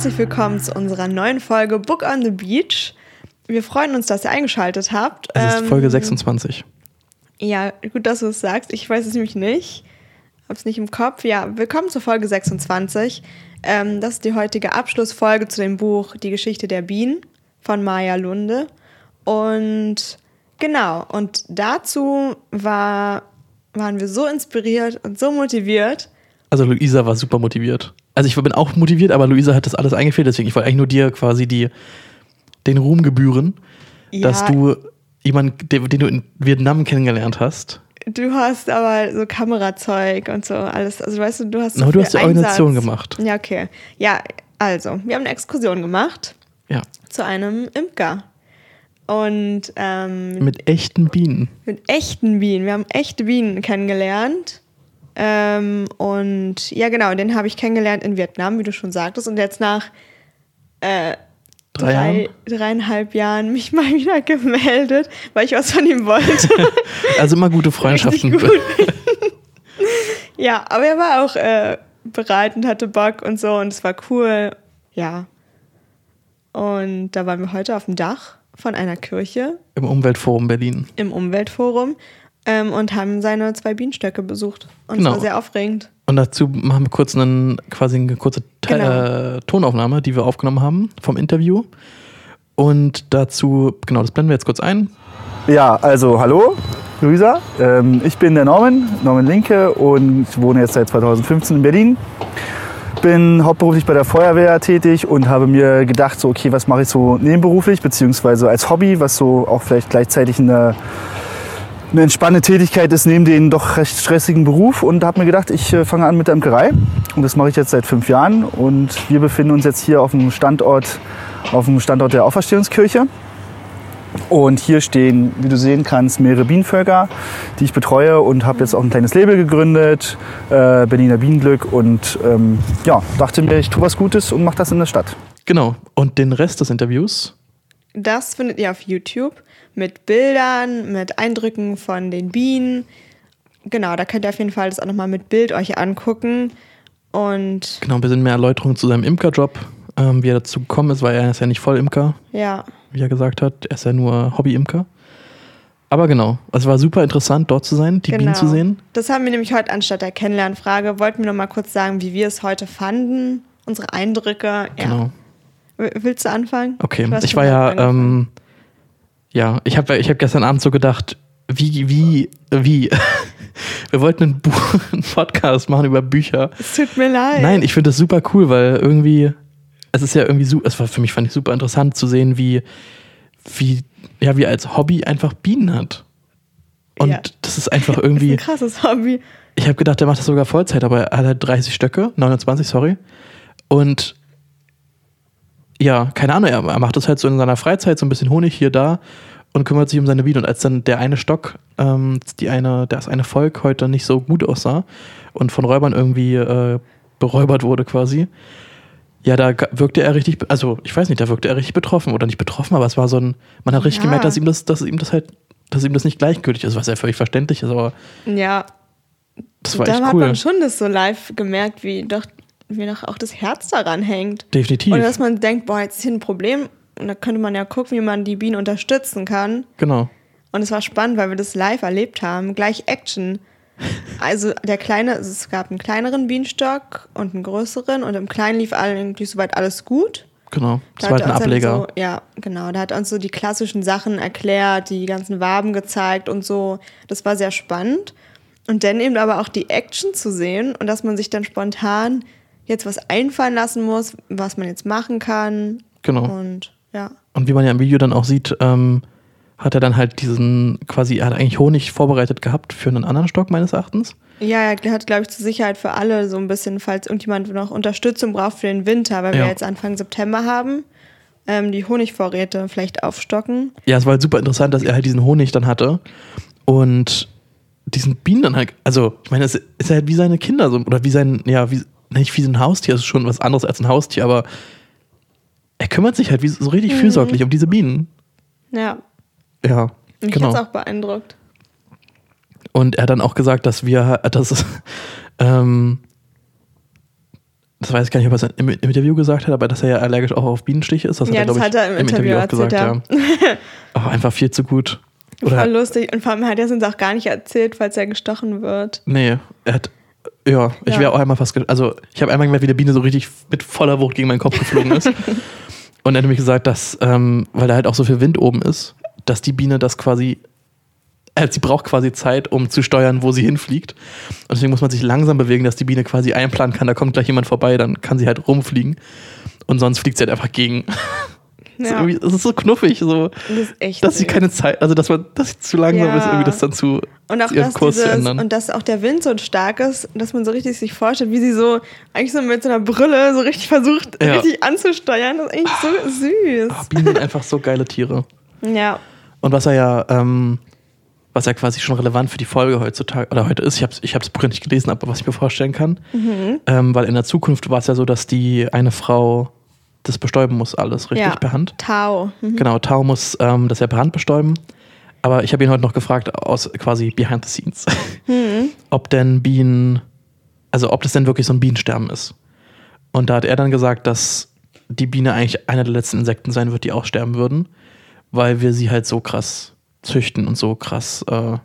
herzlich willkommen zu unserer neuen Folge Book on the Beach. Wir freuen uns, dass ihr eingeschaltet habt. Es ist Ähm, Folge 26. Ja, gut, dass du es sagst. Ich weiß es nämlich nicht. Hab's nicht im Kopf. Ja, willkommen zur Folge 26. Ähm, das ist die heutige Abschlussfolge zu dem Buch Die Geschichte der Bienen von Maya Lunde. Und genau, und dazu war, waren wir so inspiriert und so motiviert. Also Luisa war super motiviert. Also ich bin auch motiviert, aber Luisa hat das alles eingefehlt, deswegen ich wollte eigentlich nur dir quasi die, den Ruhm gebühren, dass du jemanden, den, den du in Vietnam kennengelernt hast. Du hast aber so Kamerazeug und so alles. Also weißt du, du hast so Aber du hast die Organisation gemacht. Ja, okay. Ja, also, wir haben eine Exkursion gemacht Ja. zu einem Imker. Und ähm, mit, Mit echten Bienen. echten Bienen. Wir haben echte Bienen kennengelernt. Ähm, und ja, genau, den habe ich kennengelernt in Vietnam, wie du schon sagtest. Und jetzt nach äh, Drei drei, dreieinhalb Jahren mich mal wieder gemeldet, weil ich was von ihm wollte. Also immer gute Freundschaften. Gut. ja, aber er war auch äh, bereit und hatte Bock und so und es war cool. Ja. Und da waren wir heute auf dem Dach von einer Kirche Im Umweltforum Berlin. im Umweltforum ähm, und haben seine zwei Bienenstöcke besucht. Und Genau. es war sehr aufregend. Und dazu machen wir kurz einen, quasi eine kurze Te Genau. äh, Tonaufnahme, die wir aufgenommen haben vom Interview. Und dazu, genau, das blenden wir jetzt kurz ein. Ja, also hallo, Luisa. Ähm, ich bin der Norman, Norman Linke und wohne jetzt seit 2015 in Berlin. Bin hauptberuflich bei der Feuerwehr tätig und habe mir gedacht, so okay, was mache ich so nebenberuflich, beziehungsweise als Hobby, was so auch vielleicht gleichzeitig eine, eine entspannende Tätigkeit ist neben dem doch recht stressigen Beruf und habe mir gedacht, ich äh, fange an mit der Imkerei und das mache ich jetzt seit fünf Jahren und wir befinden uns jetzt hier auf dem Standort, auf dem Standort der Auferstehungskirche. Und hier stehen, wie du sehen kannst, mehrere Bienenvölker, die ich betreue und habe jetzt auch ein kleines Label gegründet, äh, Berliner Bienenglück. Und ähm, ja, dachte mir, ich tue was Gutes und mache das in der Stadt. Genau. Und den Rest des Interviews, Das findet ihr auf YouTube mit Bildern, mit Eindrücken von den Bienen. Genau, da könnt ihr auf jeden Fall das auch nochmal mit Bild euch angucken. Und genau, ein bisschen mehr Erläuterung zu seinem Imkerjob, ähm, wie er dazu gekommen ist, weil er ist ja nicht Vollimker, ja, wie er gesagt hat. Er ist ja nur Hobbyimker. Aber genau, es war super interessant, dort zu sein, die Bienen zu sehen. Genau. Das haben wir nämlich heute anstatt der Kennenlernfrage. Wollten wir noch mal kurz sagen, wie wir es heute fanden, unsere Eindrücke. Ja. Genau. Willst du anfangen? Okay, ich war ja, ähm, ja, ich habe ich hab gestern Abend so gedacht, wie, wie, wie. Wir wollten einen, Buch, einen Podcast machen über Bücher. Es tut mir leid. Nein, ich finde das super cool, weil irgendwie, es ist ja irgendwie so, es war für mich fand ich super interessant zu sehen, wie, wie, ja, wie als Hobby einfach Bienen hat. Und Ja. das ist einfach das ist irgendwie, ein krasses Hobby. ich habe gedacht, der macht das sogar Vollzeit, aber er hat halt 30 Stöcke, 29, sorry. Und ja, keine Ahnung, er, macht das halt so in seiner Freizeit, so ein bisschen Honig hier, da und kümmert sich um seine Bienen. Und als dann der eine Stock, ähm, die eine, das eine Volk heute nicht so gut aussah und von Räubern irgendwie äh, beräubert wurde quasi, ja, da wirkte er richtig, also ich weiß nicht, da wirkte er richtig betroffen oder nicht betroffen, aber es war so ein, man hat richtig Ja. gemerkt, dass ihm das, dass ihm das halt, dass ihm das nicht gleichgültig ist, was ja völlig verständlich ist, aber Ja, das war da echt hat cool. man schon das so live gemerkt, wie doch, wie doch auch das Herz daran hängt. Definitiv. Und dass man denkt, boah, jetzt ist hier ein Problem. Und da könnte man ja gucken, wie man die Bienen unterstützen kann. Genau. Und es war spannend, weil wir das live erlebt haben. Gleich Action. Also der kleine, also es gab einen kleineren Bienenstock und einen größeren und im kleinen lief eigentlich soweit alles gut. Genau. Das Da war halt ein er Ableger. So, ja, genau. Da hat uns so die klassischen Sachen erklärt, die ganzen Waben gezeigt und so. Das war sehr spannend. Und dann eben aber auch die Action zu sehen und dass man sich dann spontan jetzt was einfallen lassen muss, was man jetzt machen kann. Genau. Und ja. Und wie man ja im Video dann auch sieht, ähm, hat er dann halt diesen quasi, er hat eigentlich Honig vorbereitet gehabt für einen anderen Stock meines Erachtens. Ja, er hat, glaube ich, zur Sicherheit für alle so ein bisschen, falls irgendjemand noch Unterstützung braucht für den Winter, weil wir Ja. jetzt Anfang September haben, ähm, die Honigvorräte vielleicht aufstocken. Ja, es war halt super interessant, dass er halt diesen Honig dann hatte und diesen Bienen dann halt, also ich meine, es ist halt wie seine Kinder so, oder wie sein, ja, wie, nicht wie so ein Haustier, das ist schon was anderes als ein Haustier, aber er kümmert sich halt wie so richtig fürsorglich um diese Bienen. Ja, Ja, mich genau. hat's auch beeindruckt. Und er hat dann auch gesagt, dass wir, dass, ähm, das weiß ich gar nicht, ob er es im, im Interview gesagt hat, aber dass er ja allergisch auch auf Bienenstiche ist. Das Ja, hat das er, hat er ich, im Interview auch gesagt, ja. Aber einfach viel zu gut. Oder, Voll lustig. Und vor allem hat er es uns auch gar nicht erzählt, falls er gestochen wird. nee, er hat, ja, ich Ja. wäre auch einmal fast, also ich habe einmal gemerkt, wie eine Biene so richtig mit voller Wucht gegen meinen Kopf geflogen ist. Und er hat nämlich gesagt, dass, ähm, weil da halt auch so viel Wind oben ist, dass die Biene das quasi, äh, sie braucht quasi Zeit, um zu steuern, wo sie hinfliegt. Und deswegen muss man sich langsam bewegen, dass die Biene quasi einplanen kann, da kommt gleich jemand vorbei, dann kann sie halt rumfliegen. Und sonst fliegt sie halt einfach gegen. Ja, Das ist so knuffig, so, das dass sie keine Zeit, also dass man, dass sie zu langsam Ja. ist, irgendwie das dann zu, Und auch, ihren Kurs zu dieses, ändern. und dass auch der Wind so stark ist, dass man so richtig sich vorstellt, wie sie so eigentlich so mit so einer Brille so richtig versucht, Ja. richtig anzusteuern. Das ist eigentlich so süß. Ah, Bienen sind einfach so geile Tiere. Ja. Und was er ja, ähm, was ja quasi schon relevant für die Folge heutzutage oder heute ist, ich habe es ich hab's Buch nicht gelesen, aber was ich mir vorstellen kann, Mhm. ähm, weil in der Zukunft war es ja so, dass die eine Frau das bestäuben muss, alles richtig ja. per Hand. Tau. Mhm. Genau, Tau muss ähm, das ja per Hand bestäuben. Aber ich habe ihn heute noch gefragt, aus quasi behind the scenes, Mhm. ob denn Bienen, also ob das denn wirklich so ein Bienensterben ist. Und da hat er dann gesagt, dass die Biene eigentlich einer der letzten Insekten sein wird, die aussterben würden, weil wir sie halt so krass züchten und so krass äh,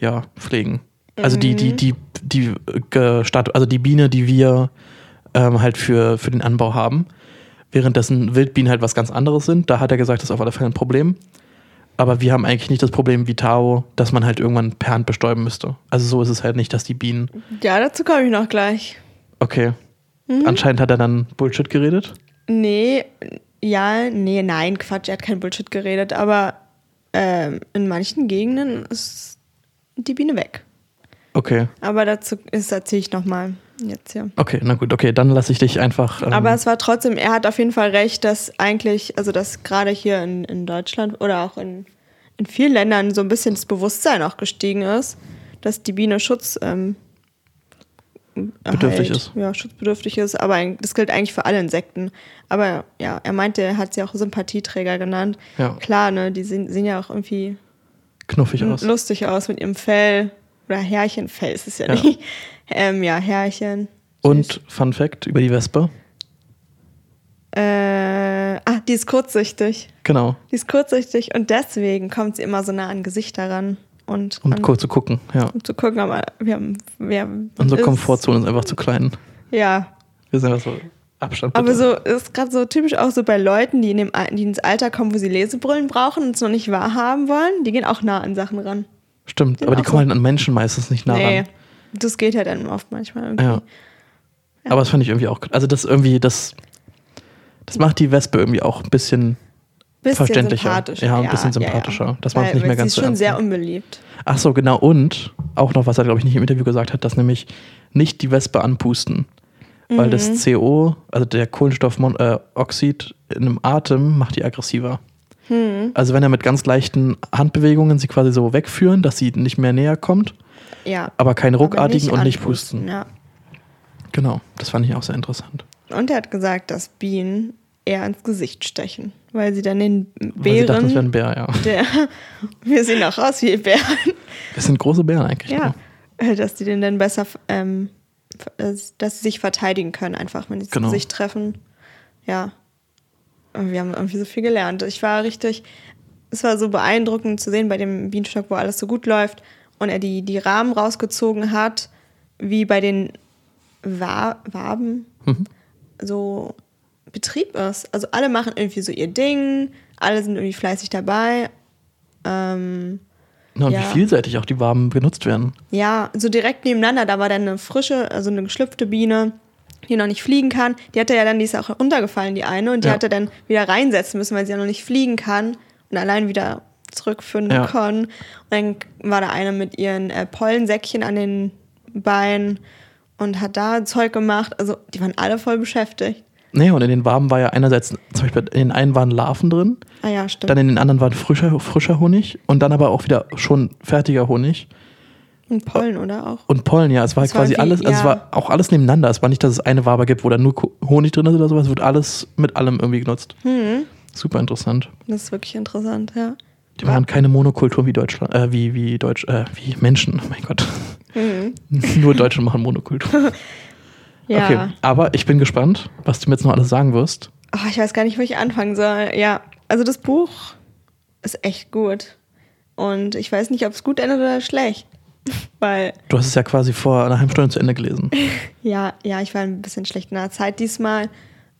ja, pflegen. Also die, die, die, die Gestatt, also die Biene, die wir ähm, halt für, für den Anbau haben, währenddessen Wildbienen halt was ganz anderes sind. Da hat er gesagt, das ist auf alle Fälle ein Problem. Aber wir haben eigentlich nicht das Problem wie Tao, dass man halt irgendwann per Hand bestäuben müsste. Also so ist es halt nicht, dass die Bienen. Ja, dazu komme ich noch gleich. Okay. Mhm. Anscheinend hat er dann Bullshit geredet. Nee, ja, nee, nein, Quatsch, er hat kein Bullshit geredet, aber ähm, in manchen Gegenden ist die Biene weg. Okay. Aber dazu ist erzähle ich nochmal jetzt hier. Okay, na gut, okay, dann lasse ich dich einfach. Ähm, Aber es war trotzdem, er hat auf jeden Fall recht, dass eigentlich, also dass gerade hier in, in Deutschland oder auch in, in vielen Ländern so ein bisschen das Bewusstsein auch gestiegen ist, dass die Biene Schutz ähm, Bedürftig erhält. ist. Ja, schutzbedürftig ist, aber das gilt eigentlich für alle Insekten. Aber ja, er meinte, er hat sie auch Sympathieträger genannt. Ja. Klar, ne, die sehen, sehen ja auch irgendwie knuffig aus. lustig aus mit ihrem Fell. Oder Härchenfell ist es ja, Ja. nicht. Ähm, ja, Härchen. Und Fun Fact über die Wespe. Äh, ah, die ist kurzsichtig. Genau. Die ist kurzsichtig und deswegen kommt sie immer so nah an Gesichter ran. Und, Um an, kurz zu gucken, ja. um zu gucken, aber wir haben. Wir haben Unsere ist- Komfortzone ist einfach zu klein. Ja. Wir sind einfach so Abstand. Aber bitte. so ist gerade so typisch auch so bei Leuten, die, in dem, die ins Alter kommen, wo sie Lesebrillen brauchen und es noch nicht wahrhaben wollen, die gehen auch nah an Sachen ran. Stimmt, aber die kommen so- halt an Menschen meistens nicht nah nee. ran. Das geht ja dann oft manchmal irgendwie. Ja. Aber das fand ich irgendwie auch. Also das irgendwie, das. Das macht die Wespe irgendwie auch ein bisschen. Bisschen Verständlicher. sympathischer. Ja, ein bisschen sympathischer, dass man es Weil- nicht mehr weil ganz Sie so ist schon sehr unbeliebt. Ach so, genau. Und auch noch, was er, glaube ich, nicht im Interview gesagt hat, dass nämlich nicht die Wespe anpusten. Weil Mhm. das CO, also der Kohlenstoffmonoxid in einem Atem, macht die aggressiver. Hm. Also wenn er mit ganz leichten Handbewegungen sie quasi so wegführen, dass sie nicht mehr näher kommt, Ja. aber keine Aber ruckartigen und nicht pusten. Ja. Genau, das fand ich auch sehr interessant. Und er hat gesagt, dass Bienen eher ins Gesicht stechen, weil sie dann den Weil sie dachten, das wäre Bären, ein Bär, ja. der, wir sehen auch aus wie Bären, Das sind große Bären eigentlich. ja, äh, dass die den dann besser, ähm, äh, dass sie sich verteidigen können, einfach, wenn ins Genau. Gesicht treffen. Ja. Und wir haben irgendwie so viel gelernt. Ich war richtig, es war so beeindruckend zu sehen bei dem Bienenstock, wo alles so gut läuft und er die, die Rahmen rausgezogen hat, wie bei den Wa Waben Mhm. so Betrieb ist. Also alle machen irgendwie so ihr Ding, alle sind irgendwie fleißig dabei. Ähm, Ja, und Ja. wie vielseitig auch die Waben genutzt werden. ja, so direkt nebeneinander, da war dann eine frische, also eine geschlüpfte Biene, die noch nicht fliegen kann. Die hatte ja dann, die ist auch runtergefallen, die eine, und die Ja. hatte dann wieder reinsetzen müssen, weil sie ja noch nicht fliegen kann und allein wieder zurückfinden Ja. kann. Und dann war da eine mit ihren äh, Pollensäckchen an den Beinen und hat da Zeug gemacht. Also die waren alle voll beschäftigt. Nee, und in den Waben war ja einerseits, zum Beispiel in den einen waren Larven drin, Ah ja, stimmt. dann in den anderen war frischer, frischer Honig und dann aber auch wieder schon fertiger Honig. und Pollen, oder auch? Und Pollen, ja, es war war quasi wie- alles, also es ja. war auch alles nebeneinander. Es war nicht, dass es eine Wabe gibt, wo da nur Honig drin ist oder sowas, es wird alles mit allem irgendwie genutzt. Hm, Super interessant. das ist wirklich interessant, ja. Die machen keine Monokultur wie Deutschland, äh, wie, wie Deutsch, äh, wie Menschen, oh mein Gott. Mhm. Nur Deutsche machen Monokultur. Ja. Okay, aber ich bin gespannt, was du mir jetzt noch alles sagen wirst. Oh, ich weiß gar nicht, wo ich anfangen soll. Ja, also das Buch ist echt gut. Und ich weiß nicht, ob es gut endet oder schlecht. Weil, Du hast es ja quasi vor einer halben Stunde zu Ende gelesen. ja, ja, ich war ein bisschen schlecht in der Zeit diesmal.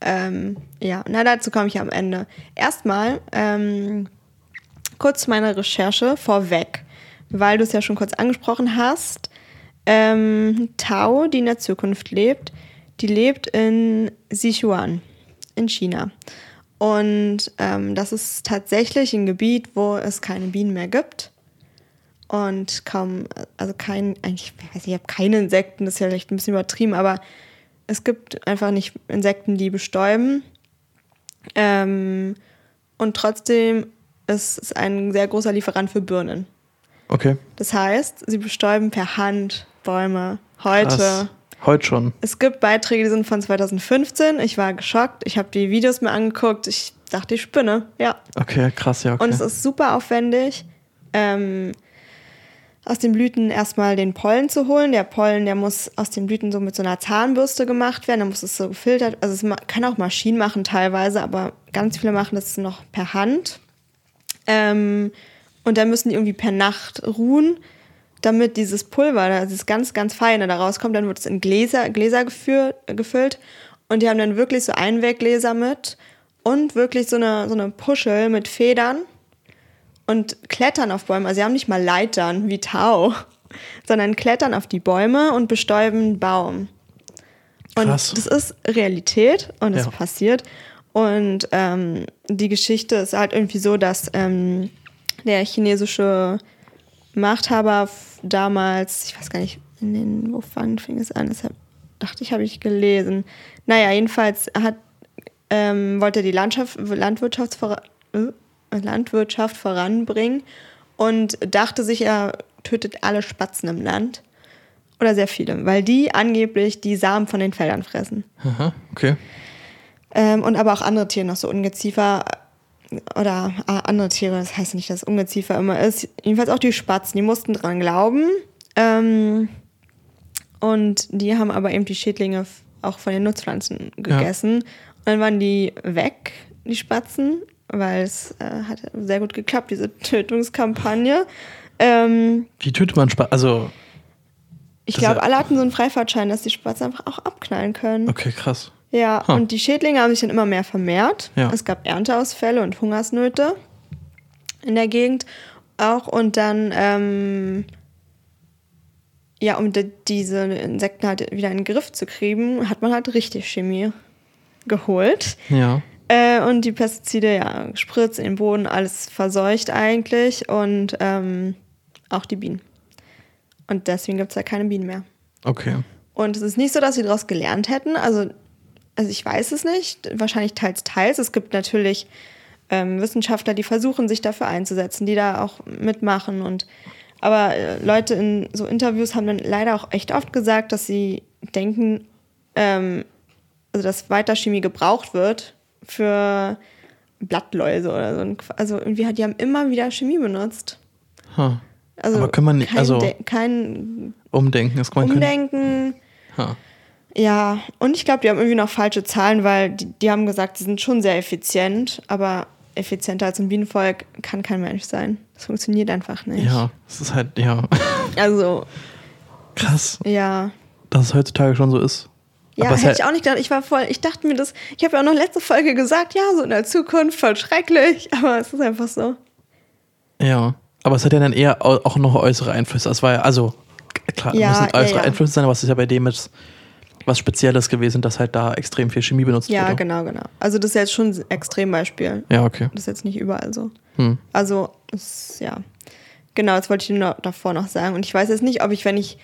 Ähm, ja, na, dazu komme ich am Ende. Erstmal ähm, kurz meine Recherche vorweg, weil du es ja schon kurz angesprochen hast. Ähm, Tao, die in der Zukunft lebt, die lebt in Sichuan in China. Und ähm, das ist tatsächlich ein Gebiet, wo es keine Bienen mehr gibt. Und kaum, also kein, eigentlich, ich weiß nicht, ich habe keine Insekten, das ist ja vielleicht ein bisschen übertrieben, aber es gibt einfach nicht Insekten, die bestäuben. Ähm, und trotzdem ist es ein sehr großer Lieferant für Birnen. Okay. Das heißt, sie bestäuben per Hand Bäume heute. Krass. Heute schon. Es gibt Beiträge, die sind von 2015. Ich war geschockt. Ich habe die Videos mir angeguckt. Ich dachte, ich spinne. Ja. Okay, krass, ja. Okay. Und es ist super aufwendig, ähm, aus den Blüten erstmal den Pollen zu holen. Der Pollen, der muss aus den Blüten so mit so einer Zahnbürste gemacht werden. Dann muss es so gefiltert. Also es kann auch Maschinen machen teilweise, aber ganz viele machen das noch per Hand. Ähm, und dann müssen die irgendwie per Nacht ruhen, damit dieses Pulver, da- dieses ganz, ganz Feine da rauskommt. Dann wird es in Gläser, Gläser geführt, gefüllt. Und die haben dann wirklich so Einweggläser mit und wirklich so eine, so eine Puschel mit Federn und klettern auf Bäume. Also sie haben nicht mal Leitern wie Tau, sondern klettern auf die Bäume und bestäuben einen Baum. Und Krass. das ist Realität und es Ja. passiert. Und ähm, die Geschichte ist halt irgendwie so, dass ähm, der chinesische Machthaber damals, ich weiß gar nicht, in den, wo fang, fing es an? Das dachte ich, habe ich gelesen. Naja, jedenfalls hat, ähm, wollte er die Landschaft, Landwirtschaft, vor, äh, Landwirtschaft voranbringen und dachte sich, er tötet alle Spatzen im Land. Oder sehr viele, weil die angeblich die Samen von den Feldern fressen. Aha, okay. Ähm, und aber auch andere Tiere, noch so Ungeziefer oder äh, andere Tiere, das heißt nicht, dass Ungeziefer immer ist. Jedenfalls auch die Spatzen, die mussten dran glauben. Ähm, und die haben aber eben die Schädlinge auch von den Nutzpflanzen gegessen. Und dann waren die weg, die Spatzen, weil es äh, hat sehr gut geklappt, diese Tötungskampagne. Ähm, Wie tötet man Spaß? Also, ich glaube, ja- alle hatten so einen Freifahrtschein, dass die Spatzen einfach auch abknallen können. okay, krass. Ja, Huh. und die Schädlinge haben sich dann immer mehr vermehrt. Ja. Es gab Ernteausfälle und Hungersnöte in der Gegend auch. Und dann, ähm, ja, um die, diese Insekten halt wieder in den Griff zu kriegen, hat man halt richtig Chemie geholt. Ja. Äh, und die Pestizide, ja, gespritzt in den Boden, alles verseucht eigentlich. Und ähm, auch die Bienen. Und deswegen gibt es da keine Bienen mehr. Okay. Und es ist nicht so, dass sie daraus gelernt hätten. Also, also ich weiß es nicht. Wahrscheinlich teils, teils. Es gibt natürlich ähm, Wissenschaftler, die versuchen, sich dafür einzusetzen, die da auch mitmachen. Und aber äh, Leute in so Interviews haben dann leider auch echt oft gesagt, dass sie denken, ähm, also dass weiter Chemie gebraucht wird für Blattläuse oder so. Also irgendwie hat die haben immer wieder Chemie benutzt. Huh. Also Aber kann man nicht- kein, also- kein Umdenken ist man Umdenken. Huh. Ja, und ich glaube, die haben irgendwie noch falsche Zahlen, weil die, die haben gesagt, sie sind schon sehr effizient, aber effizienter als ein Bienenvolk kann kein Mensch sein. Das funktioniert einfach nicht. Ja, es ist halt, ja. Also, Krass, ja. dass es heutzutage schon so ist. Ja, Aber hätte halt- ich auch nicht gedacht. Ich war voll, ich dachte mir das, ich habe ja auch noch letzte Folge gesagt, ja, so in der Zukunft voll schrecklich, aber es ist einfach so. Ja. Aber es hat ja dann eher au- auch noch äußere Einflüsse. Es war ja, also, klar, Ja, müssen ja, äußere ja. Einflüsse sein, aber es ist ja bei dem jetzt was Spezielles gewesen, dass halt da extrem viel Chemie benutzt Ja, wurde. genau, genau. Also das ist jetzt schon ein Extrembeispiel. Ja, okay. Das ist jetzt nicht überall so. Hm. Also, es, ja. Genau, das wollte ich nur noch, davor noch sagen. Und ich weiß jetzt nicht, ob ich, wenn ich,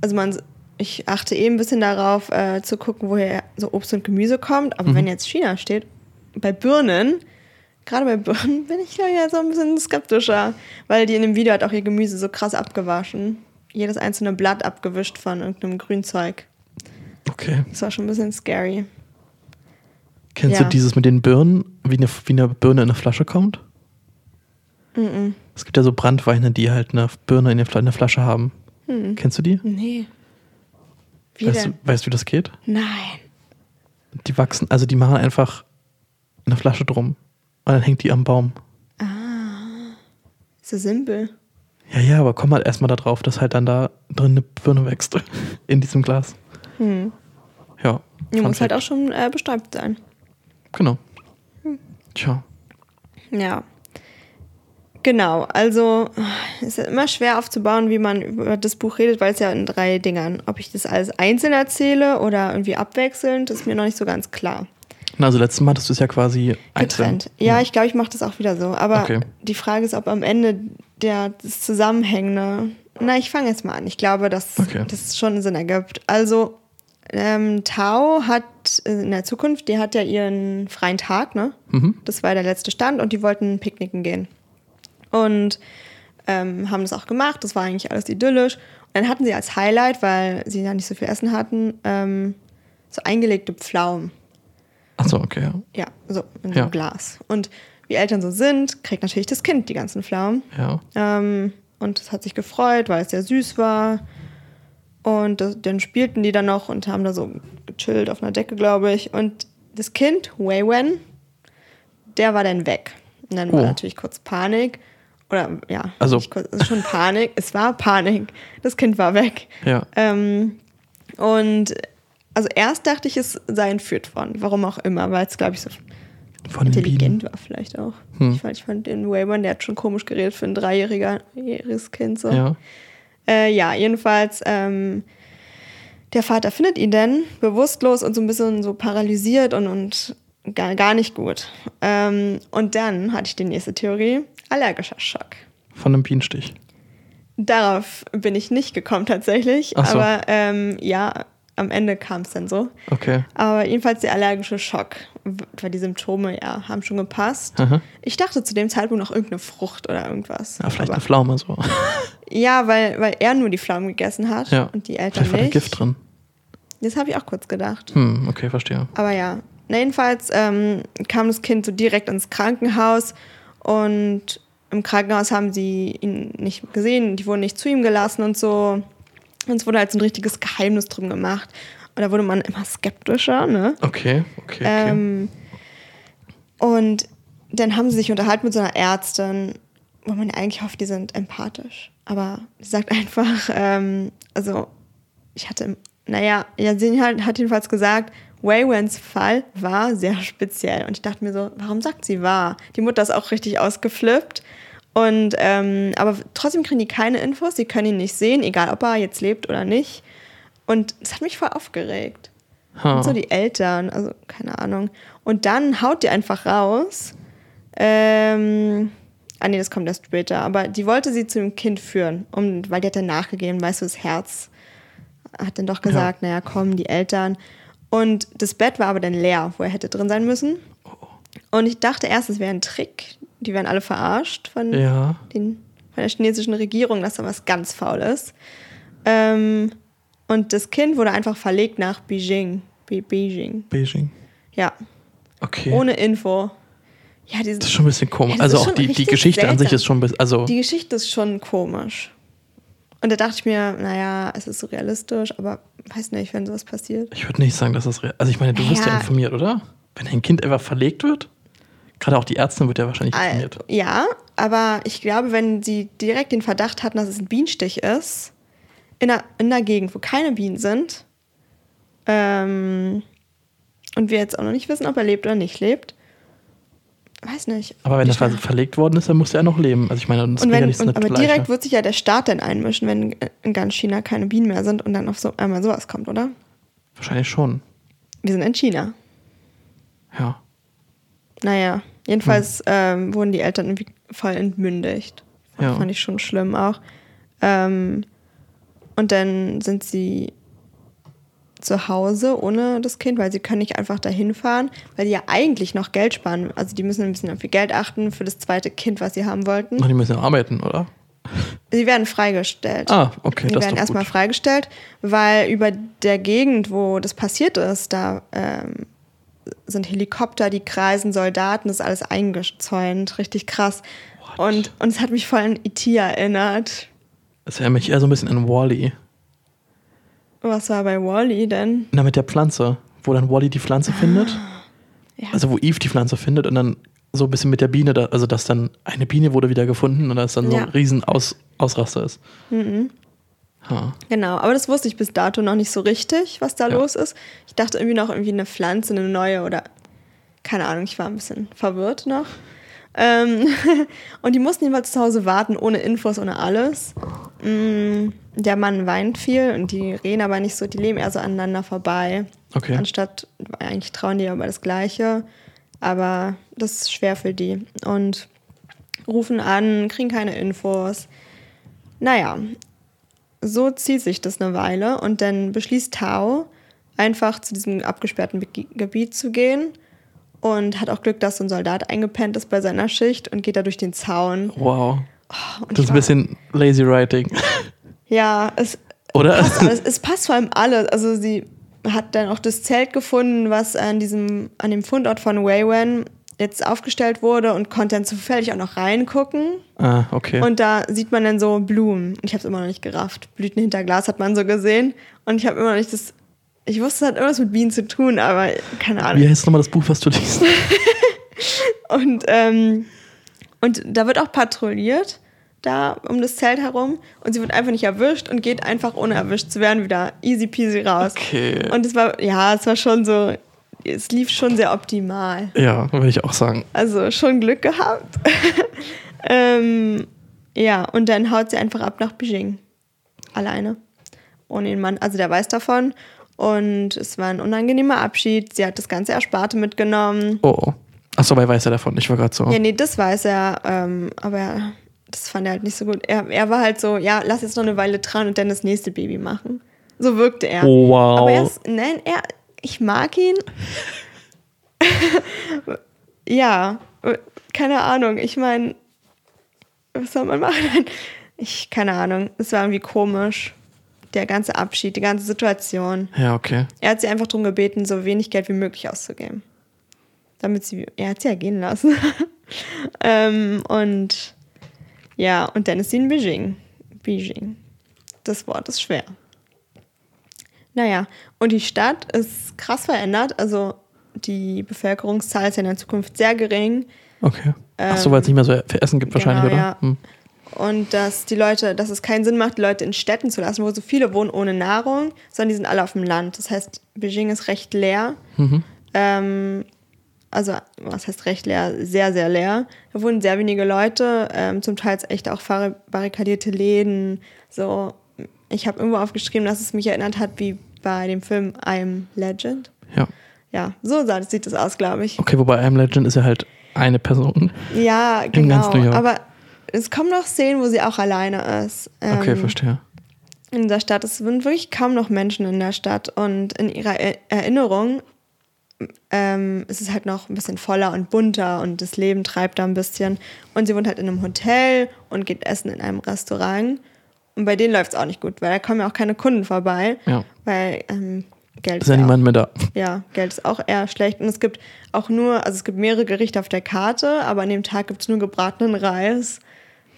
also man, ich achte eh ein bisschen darauf, äh, zu gucken, woher so Obst und Gemüse kommt. Aber wenn jetzt China steht, bei Birnen, gerade bei Birnen, bin ich ja so ein bisschen skeptischer. Weil die in dem Video hat auch ihr Gemüse so krass abgewaschen. Jedes einzelne Blatt abgewischt von irgendeinem Grünzeug. Okay. Das war schon ein bisschen scary. Kennst Ja. du dieses mit den Birnen, wie eine, wie eine Birne in eine Flasche kommt? Mhm. Es gibt ja so Brandweine, die halt eine Birne in der Flasche haben. Hm. Kennst du die? Nee. Wie Weißt du, denn? weißt du, wie das geht? Nein. Die wachsen, also die machen einfach eine Flasche drum und dann hängt die am Baum. So simpel. Ja, ja, aber komm halt erstmal da drauf, dass halt dann da drin eine Birne wächst. In diesem Glas. Hm. Ja. Die muss halt auch schon äh, bestäubt sein. Genau. Tja. Ja. Genau, also es ist immer schwer aufzubauen, wie man über das Buch redet, weil es ja in drei Dingern. Ob ich das alles einzeln erzähle oder irgendwie abwechselnd, ist mir noch nicht so ganz klar. Na, also letztes Mal hattest du es ja quasi einzeln. Getrennt. Ja, ich glaube, ich mache das auch wieder so. Aber Okay. die Frage ist, ob am Ende der, das Zusammenhängende. Na, ich fange jetzt mal an. Ich glaube, dass Okay. das schon Sinn ergibt. Also, ähm, Tao hat in der Zukunft, die hat ja ihren freien Tag, ne? Mhm. Das war der letzte Stand und die wollten picknicken gehen. Und ähm, haben das auch gemacht. Das war eigentlich alles idyllisch. Und dann hatten sie als Highlight, weil sie ja nicht so viel Essen hatten, ähm, so eingelegte Pflaumen. Achso, okay, ja. Ja, so in so Ja. einem Glas. Und wie Eltern so sind, kriegt natürlich das Kind die ganzen Pflaumen. Ja. Ähm, und es hat sich gefreut, weil es sehr süß war. Und das, dann spielten die dann noch und haben da so gechillt auf einer Decke, glaube ich. Und das Kind, Wei Wen, der war dann weg. Und dann war Oh. natürlich kurz Panik. Oder ja, Also- kurz, also schon Panik. es war Panik. Das Kind war weg. Ja. Ähm, und also erst dachte ich, es sei entführt worden. Warum auch immer, weil es, glaube ich, so Von intelligent war vielleicht auch. Hm. Ich, fand, ich fand den Wayman, der hat schon komisch geredet für ein dreijähriges Kind. So. Ja. Äh, ja, jedenfalls, ähm, der Vater findet ihn dann bewusstlos und so ein bisschen so paralysiert und, und gar, gar nicht gut. Ähm, und dann hatte ich die nächste Theorie, allergischer Schock. Von einem Bienenstich. Darauf bin ich nicht gekommen tatsächlich, so. aber ähm, ja, am Ende kam es dann so. Okay. Aber jedenfalls der allergische Schock, weil die Symptome ja haben schon gepasst. Aha. Ich dachte zu dem Zeitpunkt noch irgendeine Frucht oder irgendwas. Ja, vielleicht Aber, eine Pflaume so. ja, weil, weil er nur die Pflaumen gegessen hat Ja. und die Eltern Vielleicht war da nicht. Gift drin. Das habe ich auch kurz gedacht. Hm, okay, verstehe. Aber ja, na jedenfalls ähm, kam das Kind so direkt ins Krankenhaus und im Krankenhaus haben sie ihn nicht gesehen, die wurden nicht zu ihm gelassen und so. Und es wurde halt so ein richtiges Geheimnis drum gemacht. Und da wurde man immer skeptischer, ne? Okay, okay, okay. Ähm, und dann haben sie sich unterhalten mit so einer Ärztin, wo man eigentlich hofft, die sind empathisch. Aber sie sagt einfach, ähm, also ich hatte, naja, ja, sie hat, hat jedenfalls gesagt, Waywens Fall war sehr speziell. Und ich dachte mir so, warum sagt sie wahr? Die Mutter ist auch richtig ausgeflippt. Und ähm, aber trotzdem kriegen die keine Infos, sie können ihn nicht sehen, egal ob er jetzt lebt oder nicht. Und es hat mich voll aufgeregt. Ha. Und so die Eltern, also keine Ahnung. Und dann haut die einfach raus. Ähm, ah nee, das kommt erst später. Aber die wollte sie zu dem Kind führen, um, weil die hat dann nachgegeben, weißt du, das Herz hat dann doch gesagt, naja, komm, die Eltern. Und das Bett war aber dann leer, wo er hätte drin sein müssen. Und ich dachte erst, es wäre ein Trick. Die werden alle verarscht von, Ja. den, von der chinesischen Regierung, dass da was ganz faul ist. Ähm, und das Kind wurde einfach verlegt nach Beijing. Be Beijing. Beijing. Ja, Okay. ohne Info. Ja, diese, das ist schon ein bisschen komisch. Ja, also auch die, die Geschichte an sich seltsam. ist schon ein bisschen. Also, die Geschichte ist schon komisch. Und da dachte ich mir, naja, es ist so realistisch, aber weiß nicht, wenn sowas passiert. ich würde nicht sagen, dass das. real- Also, ich meine, du wirst ja Ja. informiert, oder? Wenn ein Kind einfach verlegt wird, gerade auch die Ärztin wird ja wahrscheinlich. Äh, ja, aber ich glaube, wenn sie direkt den Verdacht hatten, dass es ein Bienenstich ist, in einer, in einer Gegend, wo keine Bienen sind, ähm, und wir jetzt auch noch nicht wissen, ob er lebt oder nicht lebt, weiß nicht. Aber wenn Ich ver war- verlegt worden ist, dann muss er noch leben. Also, ich meine, das und bringt ja wenn, nichts und, aber Leiche. direkt wird sich ja der Staat dann einmischen, wenn in ganz China keine Bienen mehr sind und dann auf so einmal sowas kommt, oder? Wahrscheinlich schon. Wir sind in China. Ja. Naja, jedenfalls ähm, wurden die Eltern irgendwie voll entmündigt. Ja. Fand ich schon schlimm auch. Ähm, und dann sind sie zu Hause ohne das Kind, weil sie können nicht einfach dahin fahren, weil die ja eigentlich noch Geld sparen. Also die müssen ein bisschen auf ihr Geld achten für das zweite Kind, was sie haben wollten. Und die müssen ja arbeiten, oder? Sie werden freigestellt. Ah, okay, Die das werden erstmal freigestellt, weil über der Gegend, wo das passiert ist, da ähm, sind Helikopter, die kreisen, Soldaten, das ist alles eingezäunt, richtig krass. Und, und es hat mich voll an E.T. erinnert. Das erinnert mich eher so ein bisschen an Wally. Was war bei Wally denn? Na, mit der Pflanze, wo dann Wally die Pflanze findet. Ah, Ja. Also wo Eve die Pflanze findet und dann so ein bisschen mit der Biene, da, also dass dann eine Biene wurde wieder gefunden und dass dann so Ja. ein riesen Aus, Ausraster ist. Mhm. Ha. Genau, aber das wusste ich bis dato noch nicht so richtig, was da Ja. los ist. Ich dachte irgendwie noch irgendwie eine Pflanze, eine neue oder keine Ahnung, ich war ein bisschen verwirrt noch. Ähm, und die mussten jedenfalls zu Hause warten, ohne Infos, ohne alles. Mm, Der Mann weint viel und die reden aber nicht so, die leben eher so aneinander vorbei. Okay. Anstatt, eigentlich trauen die aber das Gleiche, aber das ist schwer für die. Und rufen an, kriegen keine Infos. Naja, so zieht sich das eine Weile und dann beschließt Tao, einfach zu diesem abgesperrten Be- Gebiet zu gehen und hat auch Glück, dass so ein Soldat eingepennt ist bei seiner Schicht und geht da durch den Zaun. Wow. Und Das ist ein bisschen lazy writing. Ja, es Oder? passt alles. Es passt vor allem alles. Also sie hat dann auch das Zelt gefunden, was an diesem, an dem Fundort von Waywen jetzt aufgestellt wurde und konnte dann zufällig auch noch reingucken. ah, okay. Und da sieht man dann so Blumen. Ich habe es immer noch nicht gerafft. Blüten hinter Glas hat man so gesehen. Und ich habe immer noch nicht das. Ich wusste, es hat irgendwas mit Bienen zu tun, aber keine Ahnung. Wie heißt nochmal das Buch, was du liest? Und, ähm, und da wird auch patrouilliert, da um das Zelt herum. Und sie wird einfach nicht erwischt und geht einfach, ohne erwischt zu werden, wieder easy peasy raus. Okay. Und es war, ja, es war schon so, es lief schon sehr optimal. Ja, würde ich auch sagen. Also schon Glück gehabt. ähm, ja, und dann haut sie einfach ab nach Beijing. Alleine. Ohne den Mann. Also der weiß davon. Und es war ein unangenehmer Abschied. Sie hat das ganze Ersparte mitgenommen. Oh, oh. Achso, aber er weiß ja davon. Ich war gerade so. Ja, nee, das weiß er. Ähm, aber er- das fand er halt nicht so gut. Er, er war halt so, ja, lass jetzt noch eine Weile dran und dann das nächste Baby machen. So wirkte er. Oh, wow. Aber er ist, nein, er, ich mag ihn. ja, keine Ahnung. Ich meine, was soll man machen? Ich, keine Ahnung. Es war irgendwie komisch. Der ganze Abschied, die ganze Situation. Ja, okay. Er hat sie einfach darum gebeten, so wenig Geld wie möglich auszugeben. Damit sie, er hat sie ja gehen lassen. ähm, und ja, und dann ist sie in Beijing. Beijing. Das Wort ist schwer. Naja, und die Stadt ist krass verändert. Also die Bevölkerungszahl ist ja in der Zukunft sehr gering. Okay. Achso, weil es nicht mehr so für Essen gibt wahrscheinlich, genau, oder? ja. Hm. Und dass die Leute, dass es keinen Sinn macht, die Leute in Städten zu lassen, wo so viele wohnen ohne Nahrung, sondern die sind alle auf dem Land. Das heißt, Beijing ist recht leer. Mhm. Ähm, also, was heißt recht leer? Sehr, sehr leer. Da wohnen sehr wenige Leute, ähm, zum Teil echt auch bar- barrikadierte Läden. So, ich habe irgendwo aufgeschrieben, dass es mich erinnert hat, wie bei dem Film I Am Legend. Ja. Ja, so sah- sieht das aus, glaube ich. Okay, wobei I Am Legend ist ja halt eine Person. Ja, In genau. Aber es kommen noch Szenen, wo sie auch alleine ist. Ähm, Okay, verstehe. in dieser Stadt. Es sind wirklich kaum noch Menschen in der Stadt und in ihrer Er- Erinnerung ähm, ist es halt noch ein bisschen voller und bunter und das Leben treibt da ein bisschen. Und sie wohnt halt in einem Hotel und geht essen in einem Restaurant. Und bei denen läuft es auch nicht gut, weil da kommen ja auch keine Kunden vorbei, Ja. weil ähm, Geld Ist ja auch- niemand mehr da. ja, Geld ist auch eher schlecht. Und es gibt auch nur, also es gibt mehrere Gerichte auf der Karte, aber an dem Tag gibt es nur gebratenen Reis.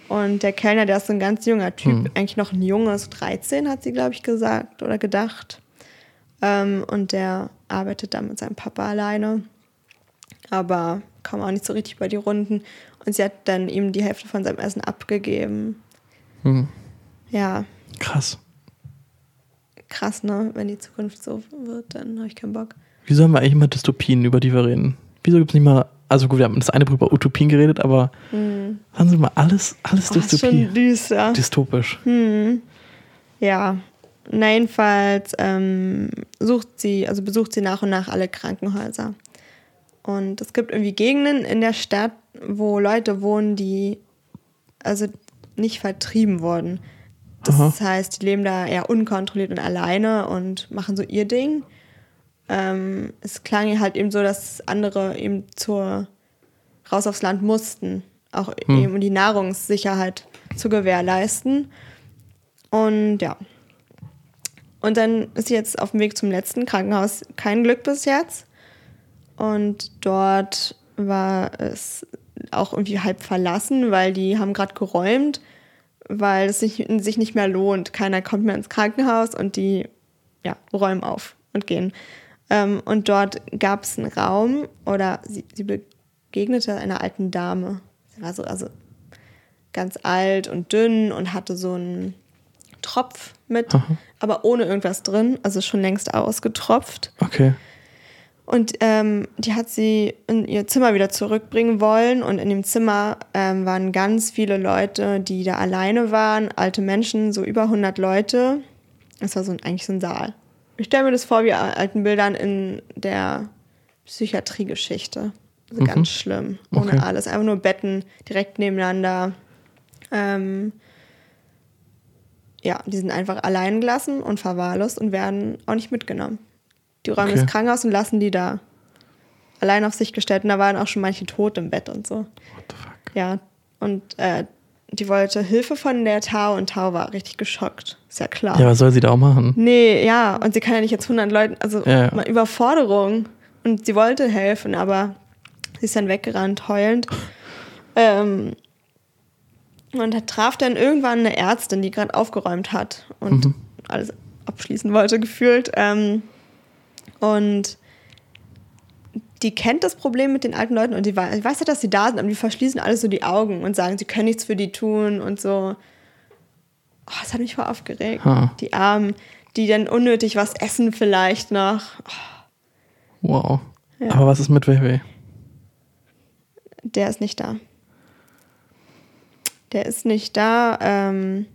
Und der Kellner, der ist so ein ganz junger Typ, Hm. eigentlich noch ein junges, 13 hat sie, glaube ich, gesagt oder gedacht. Ähm, und der arbeitet dann mit seinem Papa alleine. Aber kam auch nicht so richtig bei die Runden. Und sie hat dann ihm die Hälfte von seinem Essen abgegeben. Hm. Ja, Krass. krass, ne? Wenn die Zukunft so wird, dann habe ich keinen Bock. Wieso haben wir eigentlich immer Dystopien, über die wir reden? Wieso gibt es nicht mal, also gut, wir haben das eine über Utopien geredet, aber Hm. haben Sie mal alles, alles Oh, ist Dystopie. schon düster. Dystopisch. Hm. Ja. Na, jedenfalls ähm, sucht sie, also besucht sie nach und nach alle Krankenhäuser. Und es gibt irgendwie Gegenden in der Stadt, wo Leute wohnen, die also nicht vertrieben wurden. Das Aha. heißt, die leben da eher unkontrolliert und alleine und machen so ihr Ding. Ähm, es klang halt eben so, dass andere eben zur raus aufs Land mussten, auch Hm. eben um die Nahrungssicherheit zu gewährleisten. Und ja. Und dann ist sie jetzt auf dem Weg zum letzten Krankenhaus. Kein Glück bis jetzt. Und dort war es auch irgendwie halb verlassen, weil die haben gerade geräumt, weil es sich, sich nicht mehr lohnt. Keiner kommt mehr ins Krankenhaus und die ja, räumen auf und gehen. Ähm, und dort gab es einen Raum oder sie, sie begegnete einer alten Dame. Sie war so also ganz alt und dünn und hatte so einen Tropf mit, Aha. aber ohne irgendwas drin, also schon längst ausgetropft. Okay. Und ähm, die hat sie in ihr Zimmer wieder zurückbringen wollen. Und in dem Zimmer ähm, waren ganz viele Leute, die da alleine waren. Alte Menschen, so über 100 Leute. Das war so ein, eigentlich so ein Saal. Ich stelle mir das vor wie alten Bildern in der Psychiatriegeschichte. Also ganz schlimm. Ohne Okay. alles. Einfach nur Betten direkt nebeneinander. Ähm, ja, die sind einfach allein gelassen und verwahrlost und werden auch nicht mitgenommen. Die räumen Okay. das Krankenhaus und lassen die da allein auf sich gestellt. Und da waren auch schon manche tot im Bett und so. What the fuck? Ja, und äh, die wollte Hilfe von der Tau und Tau war richtig geschockt. Ist ja klar. Ja, was soll sie da auch machen? Nee, ja, und sie kann ja nicht jetzt 100 Leuten, also Ja, ja. mal Überforderung. Und sie wollte helfen, aber sie ist dann weggerannt, heulend. Ähm, und da traf dann irgendwann eine Ärztin, die gerade aufgeräumt hat und Mhm. alles abschließen wollte, gefühlt. Ähm, und die kennt das Problem mit den alten Leuten und die weiß, ja, dass sie da sind, aber die verschließen alles so die Augen und sagen, sie können nichts für die tun und so. Oh, das hat mich voll aufgeregt. Ha. Die Armen, die dann unnötig was essen vielleicht noch. Oh, Wow. Ja. Aber was ist mit Weiwei? der ist nicht da. Der ist nicht da. Ähm,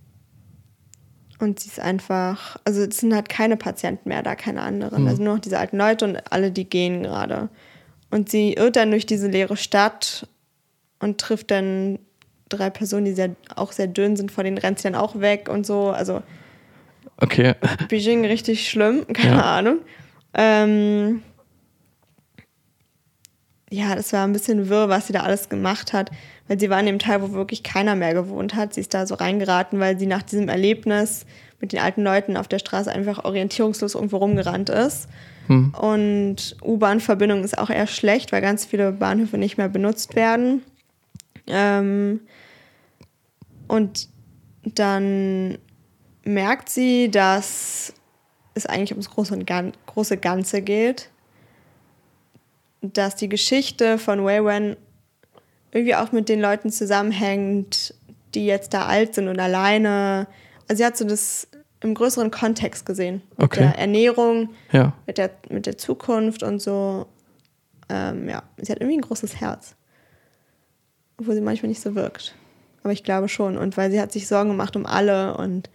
und sie ist einfach, also es sind halt keine Patienten mehr da, keine anderen. Hm. Also nur noch diese alten Leute und alle, die gehen gerade. Und sie irrt dann durch diese leere Stadt und trifft dann drei Personen, die sehr, auch sehr dünn sind, vor denen rennt sie dann auch weg und so. Also Okay. Beijing richtig schlimm, keine Ja. Ahnung. Ähm, ja, das war ein bisschen wirr, was sie da alles gemacht hat, weil sie war in dem Teil, wo wirklich keiner mehr gewohnt hat. Sie ist da so reingeraten, weil sie nach diesem Erlebnis mit den alten Leuten auf der Straße einfach orientierungslos irgendwo rumgerannt ist. Hm. Und U-Bahn-Verbindung ist auch eher schlecht, weil ganz viele Bahnhöfe nicht mehr benutzt werden. Ähm, und dann merkt sie, dass es eigentlich ums große, und Gan große Ganze geht. Dass die Geschichte von Wei Wen irgendwie auch mit den Leuten zusammenhängt, die jetzt da alt sind und alleine. Also sie hat so das im größeren Kontext gesehen. Mit Okay. Der Ernährung, Ja. mit der, mit der Zukunft und so. Ähm, ja, sie hat irgendwie ein großes Herz. Obwohl sie manchmal nicht so wirkt. Aber ich glaube schon. Und weil sie hat sich Sorgen gemacht um alle und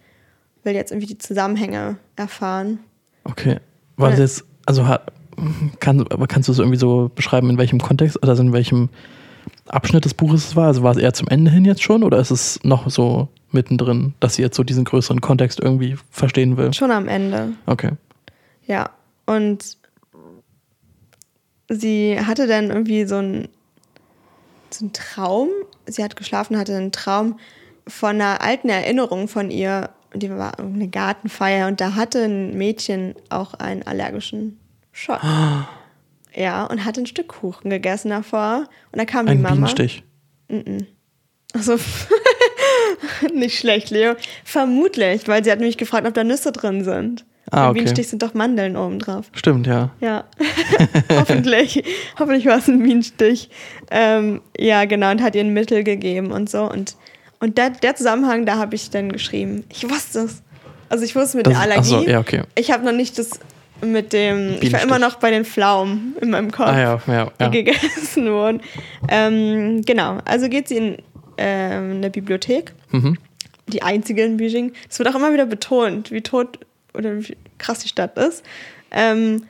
will jetzt irgendwie die Zusammenhänge erfahren. Okay. War das jetzt, also hat, kann, aber kannst du es irgendwie so beschreiben, in welchem Kontext oder also in welchem Abschnitt des Buches es war? Also war es eher zum Ende hin jetzt schon oder ist es noch so mittendrin, dass sie jetzt so diesen größeren Kontext irgendwie verstehen will? Schon am Ende. Okay. Ja. Und sie hatte dann irgendwie so einen, so einen Traum. Sie hat geschlafen, hatte einen Traum von einer alten Erinnerung von ihr. Die war eine Gartenfeier und da hatte ein Mädchen auch einen allergischen Schock. Ja, und hatte ein Stück Kuchen gegessen davor. Und da kam die Ein Mama. Bienenstich. Also nicht schlecht, Leo. Vermutlich, weil sie hat mich gefragt, ob da Nüsse drin sind. Ah, okay. Bienenstich sind doch Mandeln oben drauf. Stimmt, ja. Ja, hoffentlich. hoffentlich war es ein Bienenstich. Ähm, ja, genau, und hat ihr ein Mittel gegeben und so. Und, und der, der Zusammenhang, da habe ich dann geschrieben. Ich wusste es. Also ich wusste mit Das- der Allergie. so, ja, okay. Ich habe noch nicht das mit dem. Ich war immer noch bei den Pflaumen in meinem Kopf, Ah ja, ja, ja. die gegessen wurden. Ähm, genau, also geht sie in ähm, eine Bibliothek Mhm. die einzige in Beijing. Es wird auch immer wieder betont, wie tot oder wie krass die Stadt ist. Ähm,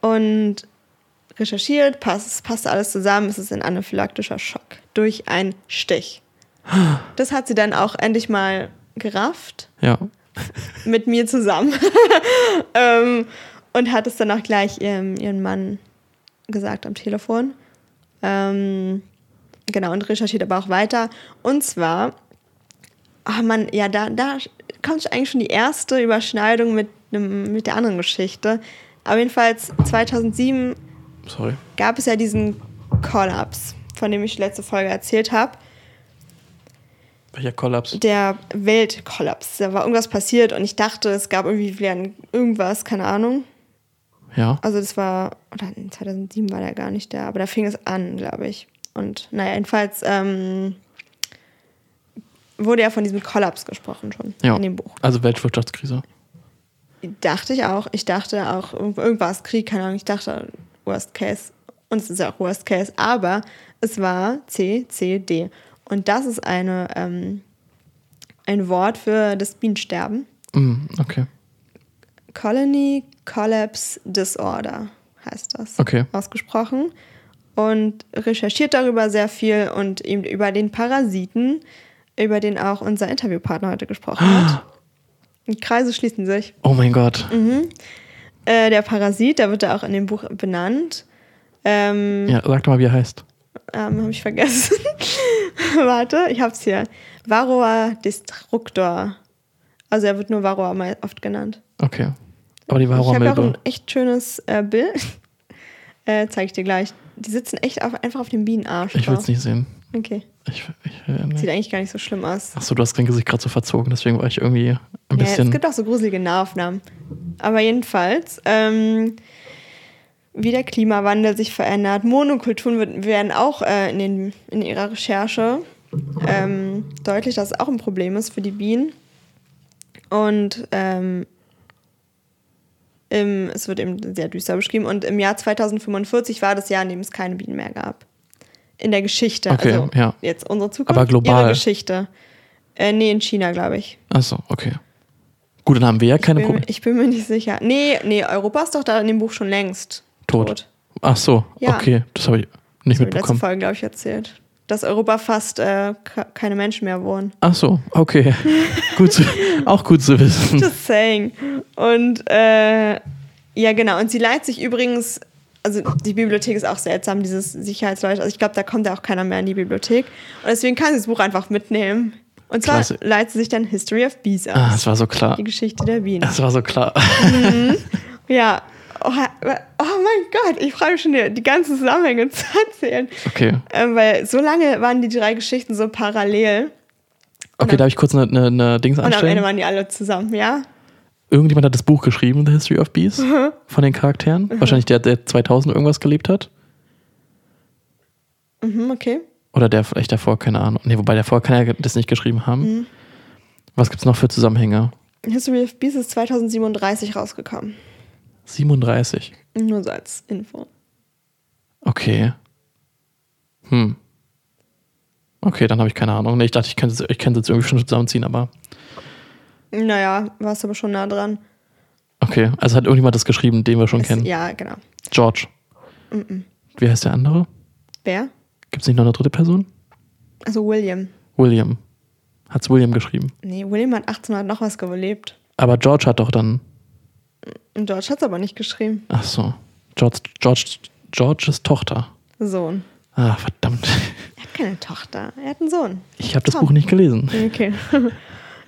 und recherchiert, passt, passt alles zusammen, es ist ein anaphylaktischer Schock durch einen Stich. Das hat sie dann auch endlich mal gerafft, Ja. mit mir zusammen. ähm, und hat es dann auch gleich ihrem, ihren Mann gesagt am Telefon. Ähm, genau, und recherchiert aber auch weiter. Und zwar, ach man, ja, da, da kommt eigentlich schon die erste Überschneidung mit, einem, mit der anderen Geschichte. Aber jedenfalls 2007 Sorry. gab es ja diesen Kollaps, von dem ich letzte Folge erzählt habe. Welcher Kollaps? Der Weltkollaps. Da war irgendwas passiert und ich dachte, es gab irgendwie irgendwas, keine Ahnung. Ja. Also das war, oder in 2007 war der gar nicht da, aber da fing es an, glaube ich. Und naja, jedenfalls ähm, wurde ja von diesem Kollaps gesprochen schon ja. in dem Buch. Also Weltwirtschaftskrise. Dachte ich auch. Ich dachte auch, irgend- irgendwas, Krieg, keine Ahnung. Ich dachte, Worst Case. Und es ist ja auch Worst Case. Aber es war C, C, D. Und das ist eine, ähm, ein Wort für das Bienensterben. Mm, okay. Colony Collapse Disorder heißt das. Okay. Ausgesprochen. Und recherchiert darüber sehr viel und eben über den Parasiten, über den auch unser Interviewpartner heute gesprochen hat. Die Kreise schließen sich. Oh mein Gott. Äh, der Parasit, da wird er auch in dem Buch benannt. Ähm, Ja, sag doch mal, wie er heißt. ähm, habe ich vergessen. Warte, ich hab's hier. Varroa destructor. Also er wird nur Varroa oft genannt. Okay. Aber die ich habe auch ein echt schönes äh, Bild. äh, zeige ich dir gleich. Die sitzen echt auf, einfach auf dem Bienenarsch. Ich will es nicht sehen. Okay. Ich, ich, äh, Sieht eigentlich gar nicht so schlimm aus. Achso, du hast dein Gesicht gerade so verzogen, deswegen war ich irgendwie ein Ja, bisschen. es gibt auch so gruselige Nahaufnahmen. Aber jedenfalls, ähm, wie der Klimawandel sich verändert. Monokulturen wird- werden auch äh, in, den, in ihrer Recherche ähm, deutlich, dass es auch ein Problem ist für die Bienen. Und ähm, im, es wird eben sehr düster beschrieben. Und im Jahr 2045 war das Jahr, in dem es keine Bienen mehr gab. In der Geschichte. Okay, also ja. jetzt unsere Zukunft, Aber global. ihre Geschichte. Äh, nee, in China, glaube ich. Achso, okay. Gut, dann haben wir ja keine ich, Probleme. ich bin mir nicht sicher. Nee, nee, Europa ist doch da in dem Buch schon längst Tot. Ach so, Ja. okay. Das habe ich nicht Das habe ich letzte mitbekommen. Folge, glaube ich, erzählt. Dass Europa fast äh, keine Menschen mehr wohnen. Ach so, okay. gut zu, auch gut zu wissen. Just saying. Und äh, ja, genau. Und sie leiht sich übrigens, also die Bibliothek ist auch seltsam, dieses Sicherheitsleute. Also ich glaube, da kommt ja auch keiner mehr in die Bibliothek. Und deswegen kann sie das Buch einfach mitnehmen. Und zwar Klasse. leiht sie sich dann History of Bees aus. Ah, es war so klar. die Geschichte der Bienen. Es war so klar. Ja. Oh, oh mein Gott, ich freue mich schon, die ganzen Zusammenhänge zu erzählen. Okay. Ähm, weil so lange waren die drei Geschichten so parallel Okay, darf ich kurz eine, eine, eine Dings und am Ende anstellen? waren die alle zusammen, ja? Irgendjemand hat das Buch geschrieben, The History of Bees, Mhm. von den Charakteren. Wahrscheinlich der, der 2000 irgendwas gelebt hat. Mhm, okay. Oder der vielleicht davor, keine Ahnung. Nee, wobei davor kann er das nicht geschrieben haben. Mhm. Was gibt's noch für Zusammenhänge? History of Bees ist 2037 rausgekommen. 37. Nur so als Info. Okay. Hm. Okay, dann habe ich keine Ahnung. Nee, ich dachte, ich könnte es ich könnte jetzt irgendwie schon zusammenziehen, aber Naja, warst aber schon nah dran. okay. Also hat irgendjemand das geschrieben, den wir schon Es, kennen. ja, genau. George. Wie heißt der andere? Wer? Gibt es nicht noch eine dritte Person? Also William. William. Hat's William geschrieben. Nee, William hat 1800 noch was gelebt. Aber George hat doch dann. George hat es aber nicht geschrieben. Ach so. George, George, Georges Tochter. Sohn. Ah, verdammt. Er hat keine Tochter. Er hat einen Sohn. Ich habe das. Buch nicht gelesen. Okay.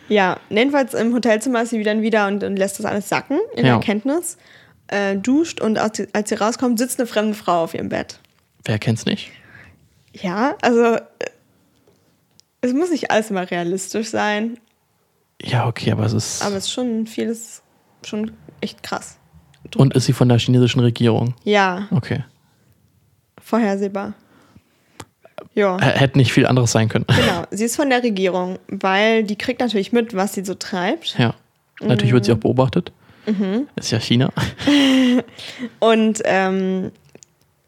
ja, jedenfalls im Hotelzimmer ist sie dann wieder und, und lässt das alles sacken in Ja. Erkenntnis. Äh, duscht und als sie, als sie rauskommt, sitzt eine fremde Frau auf ihrem Bett. Wer kennt's nicht? Ja, also äh, es muss nicht alles immer realistisch sein, Ja, okay, aber es ist. aber es ist schon vieles schon echt krass. und ist sie von der chinesischen Regierung? Ja, Okay. vorhersehbar. Ja. Hätte nicht viel anderes sein können. Genau, sie ist von der Regierung, weil die kriegt natürlich mit, was sie so treibt. Ja. Natürlich wird sie Mhm. auch beobachtet. Ist ja China. Und ähm,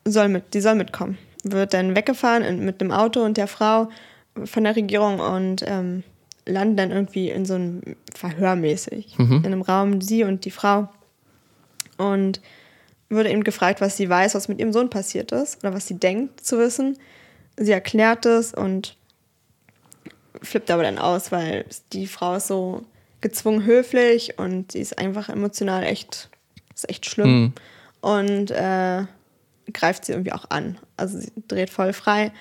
soll mit, die soll mitkommen. Wird dann weggefahren mit dem Auto und der Frau von der Regierung und ähm, landen dann irgendwie in so einem Verhör mäßig. Mhm. In einem Raum, sie und die Frau. Und wurde eben gefragt, was sie weiß, was mit ihrem Sohn passiert ist oder was sie denkt zu wissen. Sie erklärt es und flippt aber dann aus, weil die Frau ist so gezwungen höflich und sie ist einfach emotional echt, ist echt schlimm Hm. und äh, greift sie irgendwie auch an. Also sie dreht voll frei.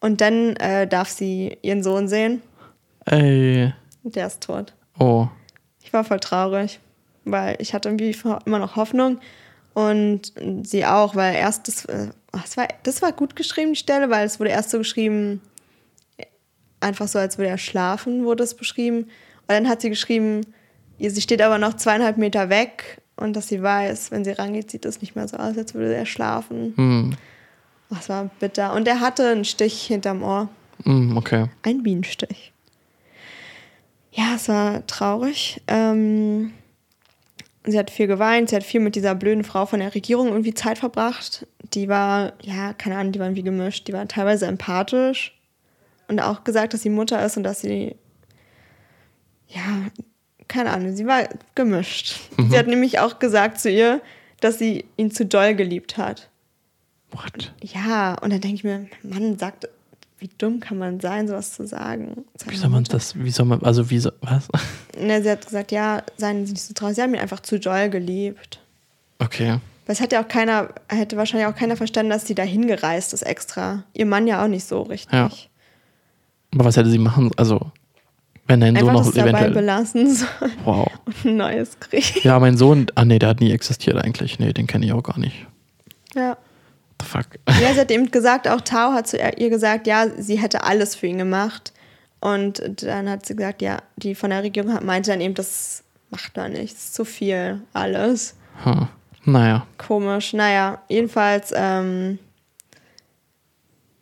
Und dann äh, darf sie ihren Sohn sehen Ey. der ist tot. Oh. Ich war voll traurig, weil ich hatte irgendwie immer noch Hoffnung und sie auch, weil erst das, äh, ach, das, war, das war gut geschrieben, die Stelle, weil es wurde erst so geschrieben, einfach so, als würde er schlafen, wurde es beschrieben. Und dann hat sie geschrieben, sie steht aber noch zweieinhalb Meter weg und dass sie weiß, wenn sie rangeht, sieht es nicht mehr so aus, als würde er schlafen. Hm. Das war bitter. Und er hatte einen Stich hinterm Ohr. Hm, okay. Ein Bienenstich. Ja, es war traurig. Ähm, sie hat viel geweint, sie hat viel mit dieser blöden Frau von der Regierung irgendwie Zeit verbracht. Die war, ja, keine Ahnung, die waren wie gemischt. Die war teilweise empathisch und auch gesagt, dass sie Mutter ist und dass sie, ja, keine Ahnung, sie war gemischt. Sie hat nämlich auch gesagt zu ihr, dass sie ihn zu doll geliebt hat. What? Ja, und dann denke ich mir, Mann, sagt, wie dumm kann man sein, sowas zu sagen? zu Wie soll man das, wie soll man, also wie soll, was? Ne, sie hat gesagt, ja, seien Sie nicht so traurig. Sie haben ihn einfach zu doll geliebt. Okay. Hat ja auch keiner, hätte wahrscheinlich auch keiner verstanden, dass sie da hingereist ist extra. Ihr Mann ja auch nicht so richtig. Ja. Aber was hätte sie machen, also, wenn dein Sohn noch das dabei eventuell, belassen soll wow. und ein neues kriegen. Ja, mein Sohn, ah nee, der hat nie existiert eigentlich. Nee, den kenne ich auch gar nicht. Ja. The fuck. Ja, sie hat eben gesagt, auch Tao hat zu ihr gesagt, ja, sie hätte alles für ihn gemacht. Und dann hat sie gesagt, ja, die von der Regierung hat- meinte dann eben, das macht man nicht, das ist zu viel, alles. Hm. Naja. Komisch. Naja, jedenfalls ähm,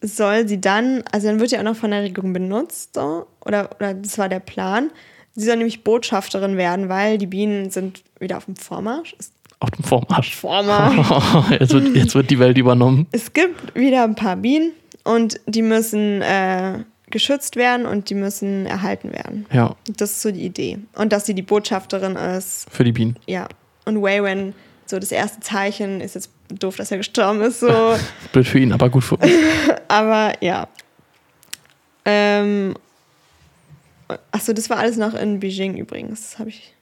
soll sie dann, also dann wird sie auch noch von der Regierung benutzt, so, oder, oder das war der Plan. Sie soll nämlich Botschafterin werden, weil die Bienen sind wieder auf dem Vormarsch. Es, Auf dem Vormarsch. Vormarsch. jetzt, wird, jetzt wird die Welt übernommen. es gibt wieder ein paar Bienen und die müssen äh, geschützt werden und die müssen erhalten werden. Ja, Das ist so die Idee. Und dass sie die Botschafterin ist, für die Bienen. ja. Und Waywen, so das erste Zeichen, ist jetzt doof, dass er gestorben ist, so. Blöd für ihn, aber gut für uns. Aber ja. Ähm, achso, das war alles noch in Beijing übrigens. Das habe ich.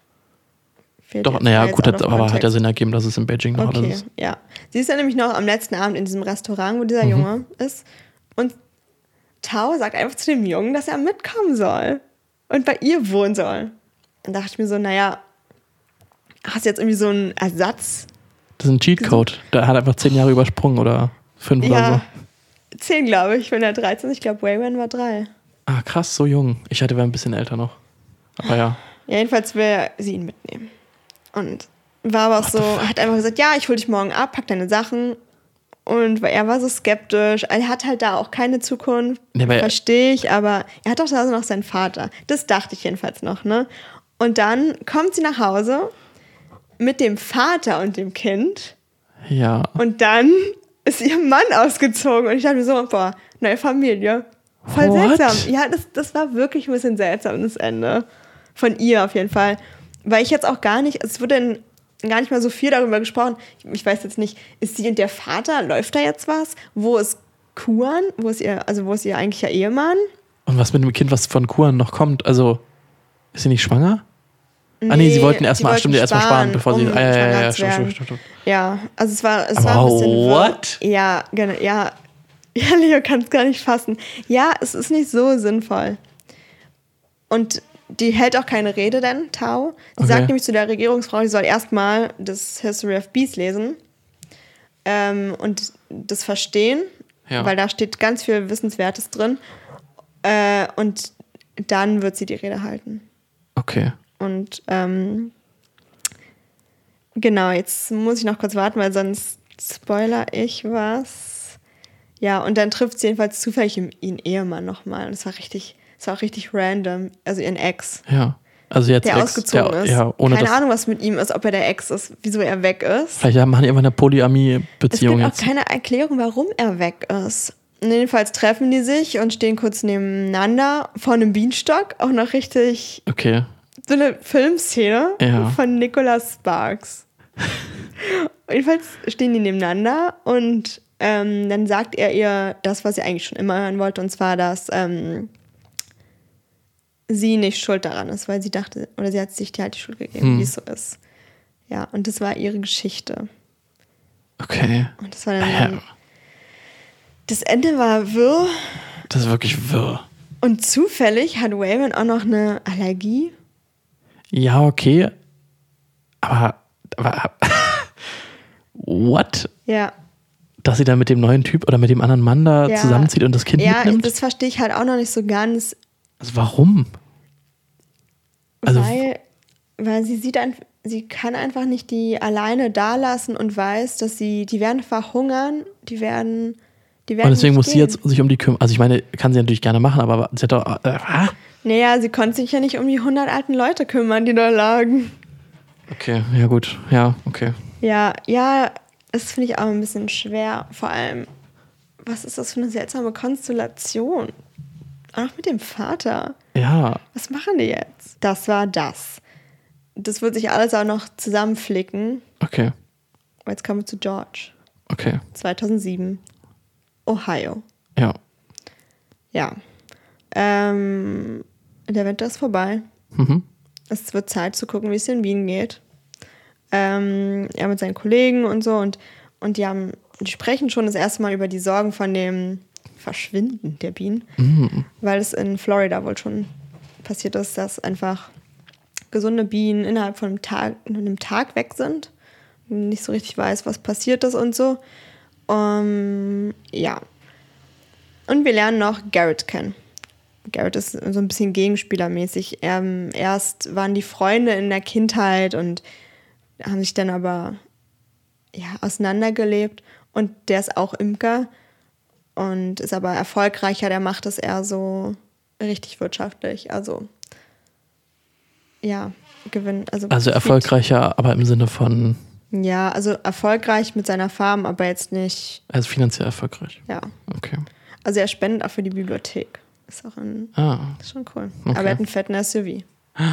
Fehlt Doch, naja, gut, hat, aber hat ja. Sinn ergeben, dass es in Beijing noch Okay, alles ist. ja. Sie ist ja nämlich noch am letzten Abend in diesem Restaurant, wo dieser Mhm. Junge ist. Und Tao sagt einfach zu dem Jungen, dass er mitkommen soll und bei ihr wohnen soll. Dann dachte ich mir so, naja, hast du jetzt irgendwie so einen Ersatz? Das ist ein Cheatcode. Der hat einfach zehn Jahre übersprungen oder fünf oder Ja, so. zehn, glaube ich, wenn er 13 ist. Ich glaube, Wayman war drei. Ah, krass, so jung. Ich hatte wäre ein bisschen älter noch. Aber ja. Ja, jedenfalls will sie ihn mitnehmen. Und war aber auch so, hat einfach gesagt, ja, ich hol dich morgen ab, pack deine Sachen. Und weil er war so skeptisch. Er hat halt da auch keine Zukunft. Nee, er- Verstehe ich, aber er hat doch da noch seinen Vater. Das dachte ich jedenfalls noch, ne? Und dann kommt sie nach Hause mit dem Vater und dem Kind. Ja. Und dann ist ihr Mann ausgezogen. Und ich dachte mir so, boah, neue Familie. Voll What? seltsam. Ja, das, das war wirklich ein bisschen seltsam, das Ende. Von ihr auf jeden Fall. Weil ich jetzt auch gar nicht, es wurde in, gar nicht mal so viel darüber gesprochen. Ich, ich weiß jetzt nicht, ist sie und der Vater, läuft da jetzt was? Wo ist Kuan? Wo ist ihr, also wo ist ihr eigentlicher Ehemann? Und was mit dem Kind, was von Kuan noch kommt? Also, ist sie nicht schwanger? ah, nee, sie wollten erstmal, stimmt, erstmal sparen, bevor sie. um Ah, ja, ja, ja, zu stimmt, stimmt, stimmt. Ja, also es war, es Aber war ein bisschen. wirr. what? Ja, genau, ja. Ja, Leo kann es gar nicht fassen. Ja, es ist nicht so sinnvoll. Und die hält auch keine Rede, denn Tao. Sie Okay. sagt nämlich zu der Regierungsfrau, die soll erstmal das History of Bees lesen ähm, und das verstehen, Ja. weil da steht ganz viel Wissenswertes drin. Äh, und dann wird sie die Rede halten. Okay. Und ähm, genau, jetzt muss ich noch kurz warten, weil sonst spoiler ich was. Ja, und dann trifft sie jedenfalls zufällig ihren- ihren Ehemann nochmal. Und das war richtig, das war auch richtig random. Also ihren Ex, Ja. Also jetzt der Ex, ausgezogen der, ist. Ja, ohne keine Ahnung, was mit ihm ist, ob er der Ex ist, wieso er weg ist. Vielleicht machen die einfach eine Es Polyamie-Beziehung gibt auch jetzt. keine Erklärung, warum er weg ist. Und jedenfalls treffen die sich und stehen kurz nebeneinander vor einem Bienenstock. Auch noch richtig Okay. so eine Filmszene Ja. von Nicholas Sparks. Jedenfalls stehen die nebeneinander und ähm, dann sagt er ihr das, was sie eigentlich schon immer hören wollte, und zwar, dass ähm, sie nicht schuld daran ist, weil sie dachte, oder sie hat sich halt die Schuld gegeben, Hm. wie es so ist. Ja, und das war ihre Geschichte. Okay. Und das war Ja, dann. Das Ende war wirr das ist wirklich wirr. und zufällig hat Wayman auch noch eine Allergie. Ja, okay. Aber, aber what? Ja, Dass sie dann mit dem neuen Typ oder mit dem anderen Mann da Ja. zusammenzieht und das Kind Ja, mitnimmt? das verstehe ich halt auch noch nicht so ganz. Also warum? Also- weil, weil sie sieht ein, sie kann einfach nicht die alleine da lassen und weiß, dass sie, die werden verhungern, die werden, die werden Und deswegen muss sie gehen. jetzt sich um die kümmern. Also ich meine, kann sie natürlich gerne machen, aber sie hat doch. Äh, ah? Naja, sie konnte sich ja nicht um die 100 alten Leute kümmern, die da lagen. Okay, ja gut. Ja, okay. Ja, ja, das finde ich auch ein bisschen schwer. Vor allem, was ist das für eine seltsame Konstellation? Auch mit dem Vater. Ja. Was machen die jetzt? Das war das. Das wird sich alles auch noch zusammenflicken. Okay. Aber Jetzt kommen wir zu George. Okay. 2007. Ohio. Ja. Ja. Ähm, der Winter ist vorbei. Mhm. Es wird Zeit zu gucken, wie es in Wien geht. Ähm, er mit seinen Kollegen und so und, und die haben, die sprechen schon das erste Mal über die Sorgen von dem Verschwinden der Bienen, weil es in Florida wohl schon passiert ist, dass einfach gesunde Bienen innerhalb von einem Tag, einem Tag weg sind nicht so richtig weiß, was passiert ist und so. Ähm, ja. Und wir lernen noch Garrett kennen. Garrett ist so ein bisschen gegenspielermäßig. Ähm, erst waren die Freunde in der Kindheit und haben sich dann aber ja, auseinandergelebt. Und der ist auch Imker und ist aber erfolgreicher. Der macht es eher so richtig wirtschaftlich. Also, ja, Gewinn. Also, Also erfolgreicher, aber im Sinne von, Ja, also erfolgreich mit seiner Farm, aber jetzt nicht, also finanziell erfolgreich. ja. Okay. Also er spendet auch für die Bibliothek. Ist auch ein, Ah. ist schon cool. Okay. Aber er hat einen fetten SUV.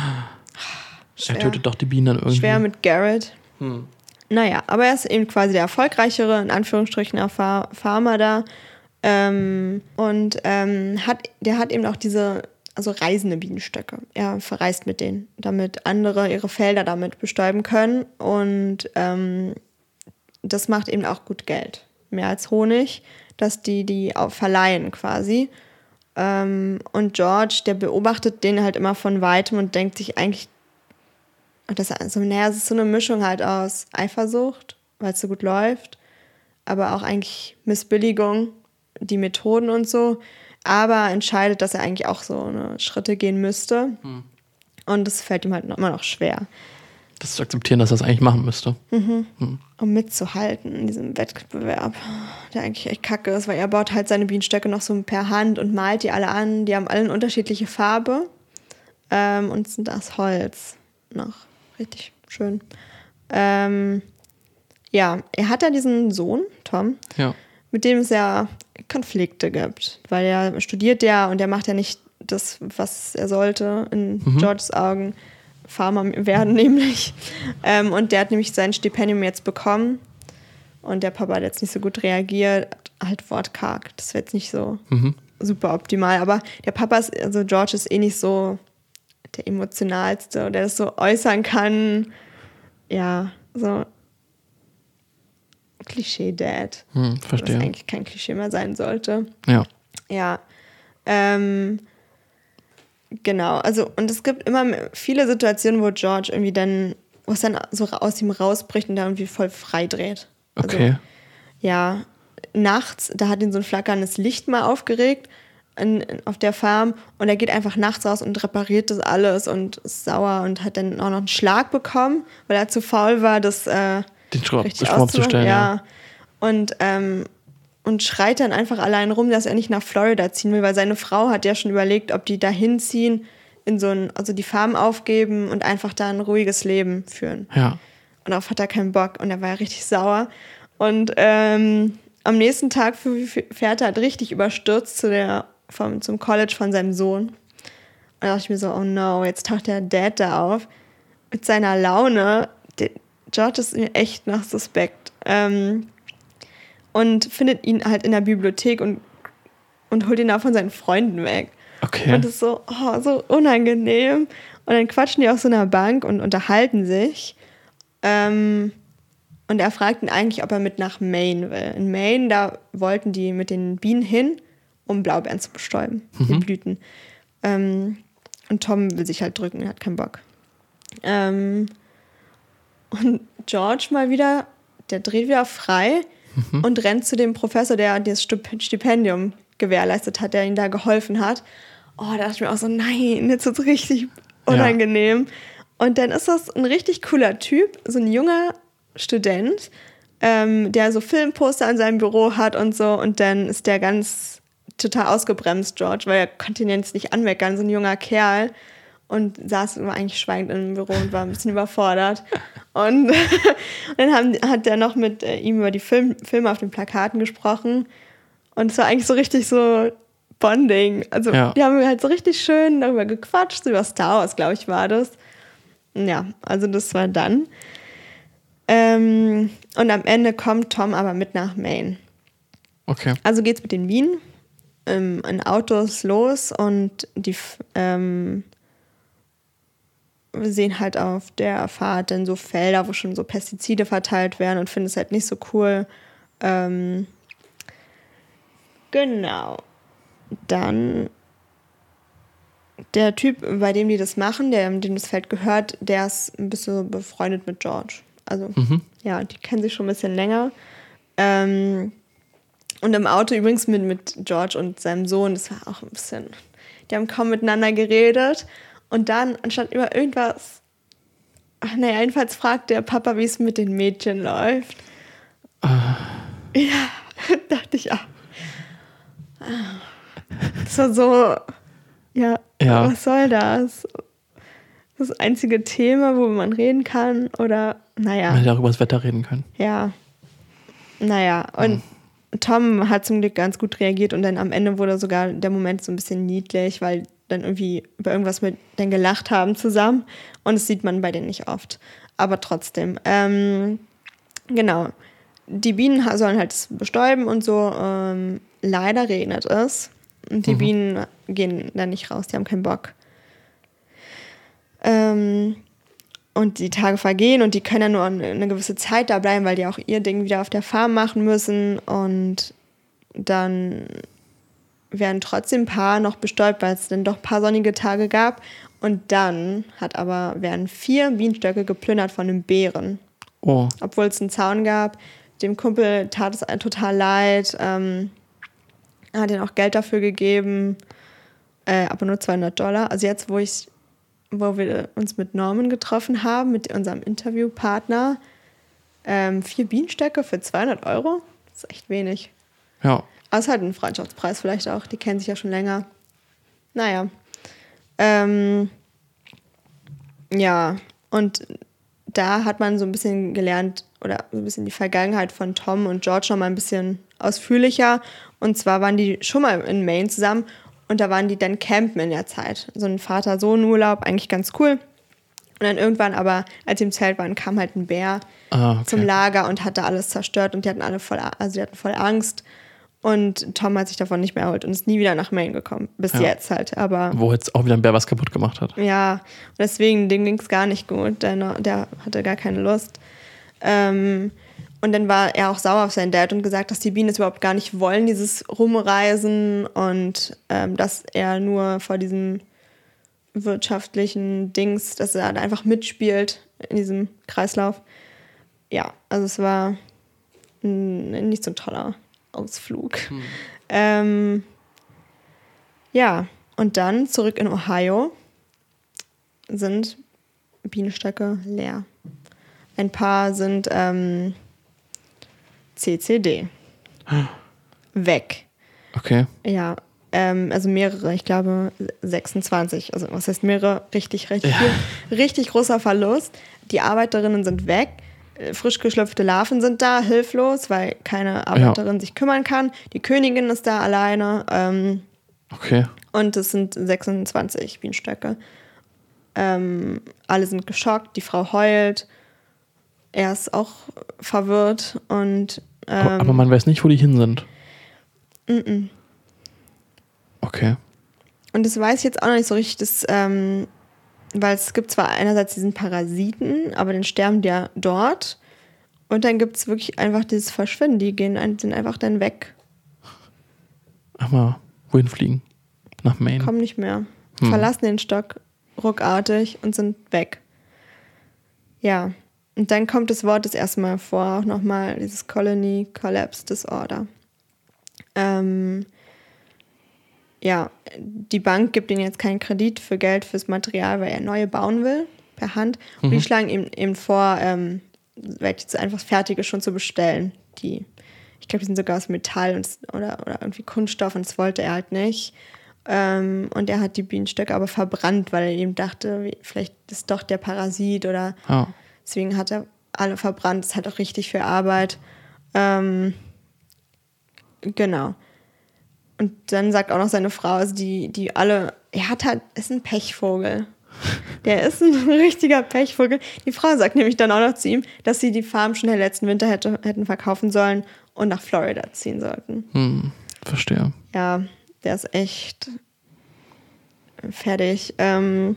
Er tötet doch die Bienen dann irgendwie. Schwer mit Garrett. Naja, aber er ist eben quasi der erfolgreichere, in Anführungsstrichen, Farmer da. Ähm, und ähm, hat, der hat eben auch diese, also reisende Bienenstöcke. Er verreist mit denen, damit andere ihre Felder damit bestäuben können. Und ähm, das macht eben auch gut Geld. Mehr als Honig, dass die die auch verleihen quasi. Ähm, und George, der beobachtet den halt immer von weitem und denkt sich eigentlich, das also, naja, es ist so eine Mischung halt aus Eifersucht, weil es so gut läuft, aber auch eigentlich Missbilligung, die Methoden und so. Aber entscheidet, dass er eigentlich auch so eine Schritte gehen müsste. Und das fällt ihm halt noch, immer noch schwer, Das zu akzeptieren, dass er das eigentlich machen müsste. um mitzuhalten in diesem Wettbewerb, der eigentlich echt kacke ist, weil er baut halt seine Bienenstöcke noch so per Hand und malt die alle an. Die haben alle eine unterschiedliche Farbe ähm, und sind aus Holz noch. Richtig schön. Ähm, ja, er hat ja diesen Sohn, Tom, Ja. Mit dem es ja Konflikte gibt, weil er studiert ja und er macht ja nicht das, was er sollte in Georges Augen. Farmer werden nämlich. Ähm, und der hat nämlich sein Stipendium jetzt bekommen und der Papa hat jetzt nicht so gut reagiert, halt wortkarg. Das wäre jetzt nicht so super optimal, aber der Papa ist, also George ist eh nicht so der emotionalste, der das so äußern kann. Ja, so Klischee-Dad. Hm, Was verstehe. eigentlich kein Klischee mehr sein sollte. Ja. Ja. Ähm, genau, also und es gibt immer viele Situationen, wo George irgendwie dann, wo es dann so aus ihm rausbricht und da irgendwie voll frei dreht. Also, Okay. Ja, nachts, da hat ihn so ein flackerndes Licht mal aufgeregt in, in, auf der Farm und er geht einfach nachts raus und repariert das alles und ist sauer und hat dann auch noch einen Schlag bekommen, weil er zu faul war, das äh, Den richtig Strom auszumachen. abzustellen. Ja. Ja. Und, ähm, und schreit dann einfach allein rum, dass er nicht nach Florida ziehen will, weil seine Frau hat ja schon überlegt, ob die da hinziehen, in so ein, also die Farm aufgeben und einfach da ein ruhiges Leben führen. ja. Und darauf hat er keinen Bock und er war ja richtig sauer. Und ähm, am nächsten Tag fährt er halt richtig überstürzt zu der, vom, zum College von seinem Sohn. Und da dachte ich mir so, oh no, jetzt taucht der Dad da auf. Mit seiner Laune. George ist mir echt nach suspekt. Ähm, und findet ihn halt in der Bibliothek und, und holt ihn da von seinen Freunden weg. Okay. Und das ist so, oh, so unangenehm. Und dann quatschen die auf so einer Bank und unterhalten sich. Ähm, und er fragt ihn eigentlich, ob er mit nach Maine will. In Maine, da wollten die mit den Bienen hin, um Blaubeeren zu bestäuben, die Blüten. Ähm, und Tom will sich halt drücken, er hat keinen Bock. Ähm, und George mal wieder, der dreht wieder frei und rennt zu dem Professor, der das Stip- Stipendium gewährleistet hat, der ihm da geholfen hat. oh, da dachte ich mir auch so, nein, jetzt wird's richtig unangenehm. Und dann ist das ein richtig cooler Typ, so ein junger Student, ähm, der so Filmposter an seinem Büro hat und so. Und dann ist der ganz total ausgebremst, George, weil er konnte ihn jetzt nicht anmeckern, so ein junger Kerl. Und saß immer eigentlich schweigend im Büro und war ein bisschen überfordert. Und, dann haben, hat er noch mit äh, ihm über die Film, Filme auf den Plakaten gesprochen. Und es war eigentlich so richtig so Bonding. Also Ja. die haben halt so richtig schön darüber gequatscht, so über Star Wars, glaube ich, war das. Ja, also das war dann. Ähm, und am Ende kommt Tom aber mit nach Maine. Okay. Also geht's mit den Bienen ähm, in Autos los und die ähm, wir sehen halt auf der Fahrt dann so Felder, wo schon so Pestizide verteilt werden und finden es halt nicht so cool. Ähm, genau. Dann der Typ, bei dem die das machen, der, dem das Feld gehört, der ist ein bisschen befreundet mit George. Also, ja, die kennen sich schon ein bisschen länger. Ähm, und im Auto übrigens mit, mit George und seinem Sohn, das war auch ein bisschen. Die haben kaum miteinander geredet. Und dann, anstatt über irgendwas. Ach, naja, jedenfalls fragt der Papa, wie es mit den Mädchen läuft. Ja, dachte ich auch. Das war so. Ja, Ja. was soll das? Das einzige Thema, wo man reden kann, oder naja. Man hätte auch über das Wetter reden können. Ja. Naja, und Tom hat zum Glück ganz gut reagiert und dann am Ende wurde sogar der Moment so ein bisschen niedlich, weil dann irgendwie über irgendwas mit denen gelacht haben zusammen. Und das sieht man bei denen nicht oft. Aber trotzdem. Ähm, genau. Die Bienen sollen halt bestäuben und so. Ähm, leider regnet es. Und die Bienen gehen da nicht raus, die haben keinen Bock. Ähm, und die Tage vergehen und die können ja nur eine gewisse Zeit da bleiben, weil die auch ihr Ding wieder auf der Farm machen müssen. Und dann werden trotzdem ein paar noch bestäubt, weil es dann doch ein paar sonnige Tage gab. Und dann hat aber, werden vier Bienenstöcke geplündert von einem Bären. Oh, Obwohl es einen Zaun gab. Dem Kumpel tat es total leid. Ähm, er hat ihnen auch Geld dafür gegeben. Äh, aber nur 200 Dollar. Also jetzt, wo ich wo wir uns mit Norman getroffen haben, mit unserem Interviewpartner, ähm, vier Bienenstöcke für 200 Euro. Das ist echt wenig. ja. Aber es ist halt ein Freundschaftspreis vielleicht auch. Die kennen sich ja schon länger. Naja. Ähm, ja, und da hat man so ein bisschen gelernt oder so ein bisschen die Vergangenheit von Tom und George noch mal ein bisschen ausführlicher. Und zwar waren die schon mal in Maine zusammen und da waren die dann campen in der Zeit. So ein Vater-Sohn-Urlaub, eigentlich ganz cool. Und dann irgendwann aber, als sie im Zelt waren, kam halt ein Bär Ah, okay. zum Lager und hat da alles zerstört und die hatten alle voll, also die hatten voll Angst. Und Tom hat sich davon nicht mehr erholt und ist nie wieder nach Maine gekommen. Bis Ja. jetzt halt. Aber Wo jetzt auch wieder ein Bär was kaputt gemacht hat. ja, und deswegen, dem ging es gar nicht gut. Der, der hatte gar keine Lust. Ähm, und dann war er auch sauer auf seinen Dad und gesagt, dass die Bienen es überhaupt gar nicht wollen, dieses Rumreisen und ähm, dass er nur vor diesem wirtschaftlichen Dings, dass er da einfach mitspielt in diesem Kreislauf. Ja, also es war nicht so ein toller Ausflug. Ähm, ja, und dann zurück in Ohio sind Bienenstöcke leer. Ein paar sind ähm, CCD. Weg. Okay. Ja, ähm, also mehrere, ich glaube 26. Also was heißt mehrere? Richtig, richtig Ja. viel. Richtig großer Verlust. Die Arbeiterinnen sind weg. Äh, Frisch geschlüpfte Larven sind da, hilflos, weil keine Arbeiterin sich kümmern kann. Die Königin ist da alleine. Ähm, Okay. und es sind 26 Bienenstöcke. Ähm, alle sind geschockt, die Frau heult. Er ist auch verwirrt und Aber, ähm, aber man weiß nicht, wo die hin sind. Okay. Und das weiß ich jetzt auch noch nicht so richtig, das, ähm, weil es gibt zwar einerseits diesen Parasiten, aber dann sterben die ja dort. Und dann gibt es wirklich einfach dieses Verschwinden. Die gehen sind einfach dann weg, mal, wohin fliegen? Nach Maine. kommen nicht mehr, Hm. verlassen den Stock ruckartig und sind weg. Ja. Und dann kommt das Wort das erste Mal vor, auch nochmal dieses Colony Collapse Disorder. Ähm, ja, die Bank gibt ihm jetzt keinen Kredit für Geld fürs Material, weil er neue bauen will, per Hand. Und die schlagen ihm eben vor, ähm, jetzt einfach Fertige schon zu bestellen. Die, ich glaube, die sind sogar aus Metall und, oder, oder irgendwie Kunststoff und das wollte er halt nicht. Ähm, und er hat die Bienenstöcke aber verbrannt, weil er eben dachte, vielleicht ist doch der Parasit oder Ja. deswegen hat er alle verbrannt. Das ist halt auch richtig für Arbeit. Ähm, genau. Und dann sagt auch noch seine Frau, also die, die alle, er hat halt, ist ein Pechvogel. Der ist ein richtiger Pechvogel. Die Frau sagt nämlich dann auch noch zu ihm, dass sie die Farm schon den letzten Winter hätte, hätten verkaufen sollen und nach Florida ziehen sollten. Hm, verstehe. Ja, der ist echt fertig. Ähm,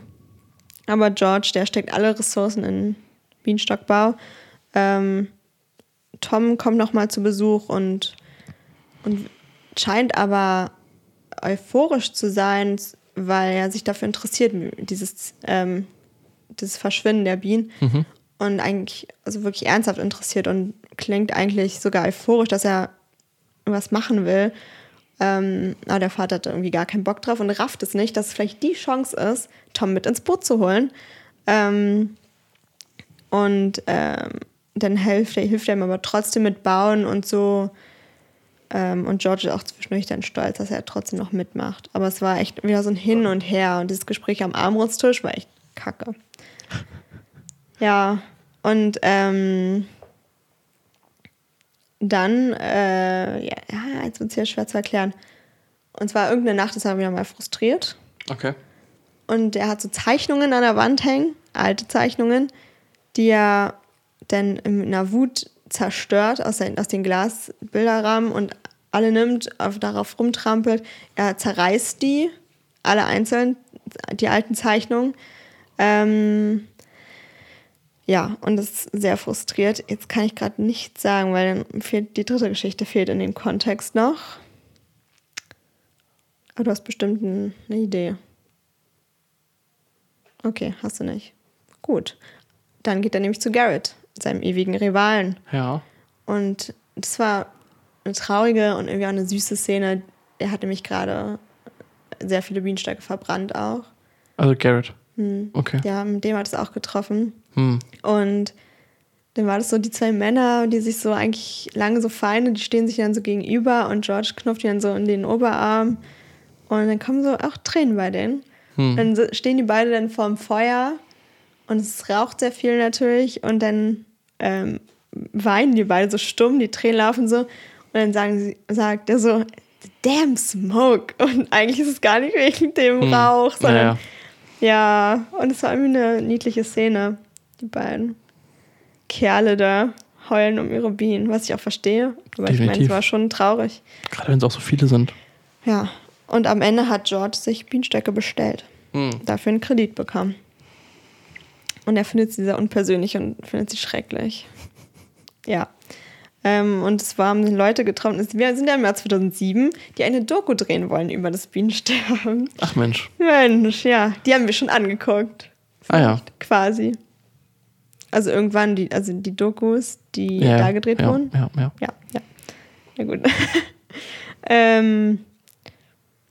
aber George, der steckt alle Ressourcen in Bienenstockbau. Ähm, Tom kommt nochmal zu Besuch und, und scheint aber euphorisch zu sein, weil er sich dafür interessiert, dieses, ähm, dieses Verschwinden der Bienen. Und eigentlich, also wirklich ernsthaft interessiert und klingt eigentlich sogar euphorisch, dass er was machen will. Ähm, aber der Vater hat irgendwie gar keinen Bock drauf und rafft es nicht, dass es vielleicht die Chance ist, Tom mit ins Boot zu holen. Ähm, und ähm, dann hilft er, hilft er ihm aber trotzdem mit Bauen und so. Ähm, und George ist auch zwischendurch dann stolz, dass er trotzdem noch mitmacht. Aber es war echt wieder so ein Hin und Her. Und dieses Gespräch am Armbrusttisch war echt kacke. Ja, und ähm, dann, äh, ja, ja, jetzt wird es hier schwer zu erklären. Und zwar irgendeine Nacht ist er wieder mal frustriert. Okay. Und er hat so Zeichnungen an der Wand hängen, alte Zeichnungen, die er dann in einer Wut zerstört aus, den- aus den Glasbilderrahmen und alle nimmt, auf, darauf rumtrampelt. Er zerreißt die, alle einzeln, die alten Zeichnungen. Ähm, ja, und ist sehr frustriert. Jetzt kann ich gerade nichts sagen, weil dann fehlt die dritte Geschichte fehlt in dem Kontext noch. Aber du hast bestimmt ein- eine Idee. Okay, hast du nicht. Gut. Dann geht er nämlich zu Garrett, seinem ewigen Rivalen. Ja. Und das war eine traurige und irgendwie auch eine süße Szene. Er hat nämlich gerade sehr viele Bienenstöcke verbrannt auch. Also Garrett. Okay. Ja, mit dem hat es auch getroffen. Hm. Und dann war das so die zwei Männer, die sich so eigentlich lange so Feinde, die stehen sich dann so gegenüber und George knupft ihn dann so in den Oberarm. Und dann kommen so auch Tränen bei denen. Dann so- stehen die beide dann vorm Feuer und es raucht sehr viel natürlich und dann ähm, weinen die beide so stumm, die Tränen laufen so und dann sagen sie, sagt er so, damn smoke und eigentlich ist es gar nicht wegen dem Rauch, sondern Naja. ja, und es war irgendwie eine niedliche Szene, die beiden Kerle da heulen um ihre Bienen, was ich auch verstehe. Aber ich meine, es Definitiv. war schon traurig. Gerade wenn es auch so viele sind. Ja, und am Ende hat George sich Bienenstöcke bestellt, Hm. dafür einen Kredit bekommen. Und er findet sie sehr unpersönlich und findet sie schrecklich. Ja. Ähm, und es waren Leute getroffen, wir sind ja im Jahr 2007, die eine Doku drehen wollen über das Bienensterben. Ach Mensch. Mensch, ja, die haben wir schon angeguckt. Ah ja. Quasi. Also irgendwann die, also die Dokus, die Ja, da gedreht ja, wurden. Ja, ja. Ja, ja. Ja, gut. ähm,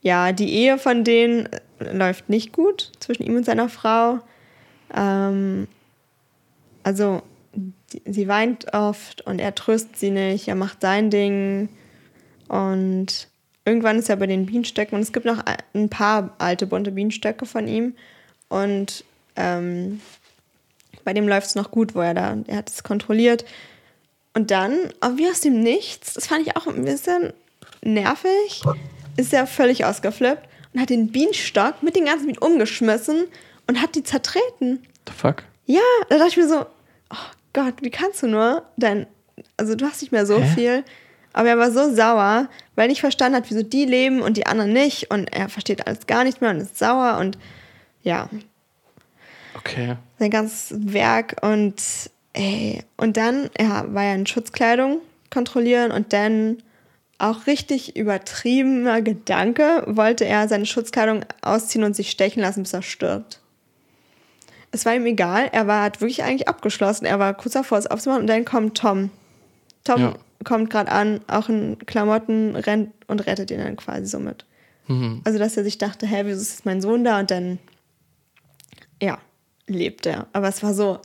ja, die Ehe von denen äh, läuft nicht gut zwischen ihm und seiner Frau. Ähm, also, sie weint oft und er tröstet sie nicht, er macht sein Ding. Und irgendwann ist er bei den Bienenstöcken und es gibt noch ein paar alte bunte Bienenstöcke von ihm. Und ähm, bei dem läuft es noch gut, wo er da, er hat es kontrolliert. Und dann, aber wie aus dem Nichts, das fand ich auch ein bisschen nervig, ist er völlig ausgeflippt und hat den Bienenstock mit den ganzen Bienen umgeschmissen und hat die zertreten. The fuck? Ja, da dachte ich mir so, oh Gott, wie kannst du nur? Denn, also du hast nicht mehr so Hä? viel. Aber er war so sauer, weil er nicht verstanden hat, wieso die leben und die anderen nicht. Und er versteht alles gar nicht mehr und ist sauer und ja, Okay. sein ganzes Werk und ey, und dann ja, war ja in Schutzkleidung kontrollieren und dann auch richtig übertriebener Gedanke, wollte er seine Schutzkleidung ausziehen und sich stechen lassen, bis er stirbt. Es war ihm egal, er war hat wirklich eigentlich abgeschlossen, er war kurz davor, es aufzumachen und dann kommt Tom. Tom Ja. kommt gerade an, auch in Klamotten, rennt und rettet ihn dann quasi somit. Mhm. Also, dass er sich dachte, hä, wieso ist jetzt mein Sohn da? Und dann, ja, lebt er. Aber es war so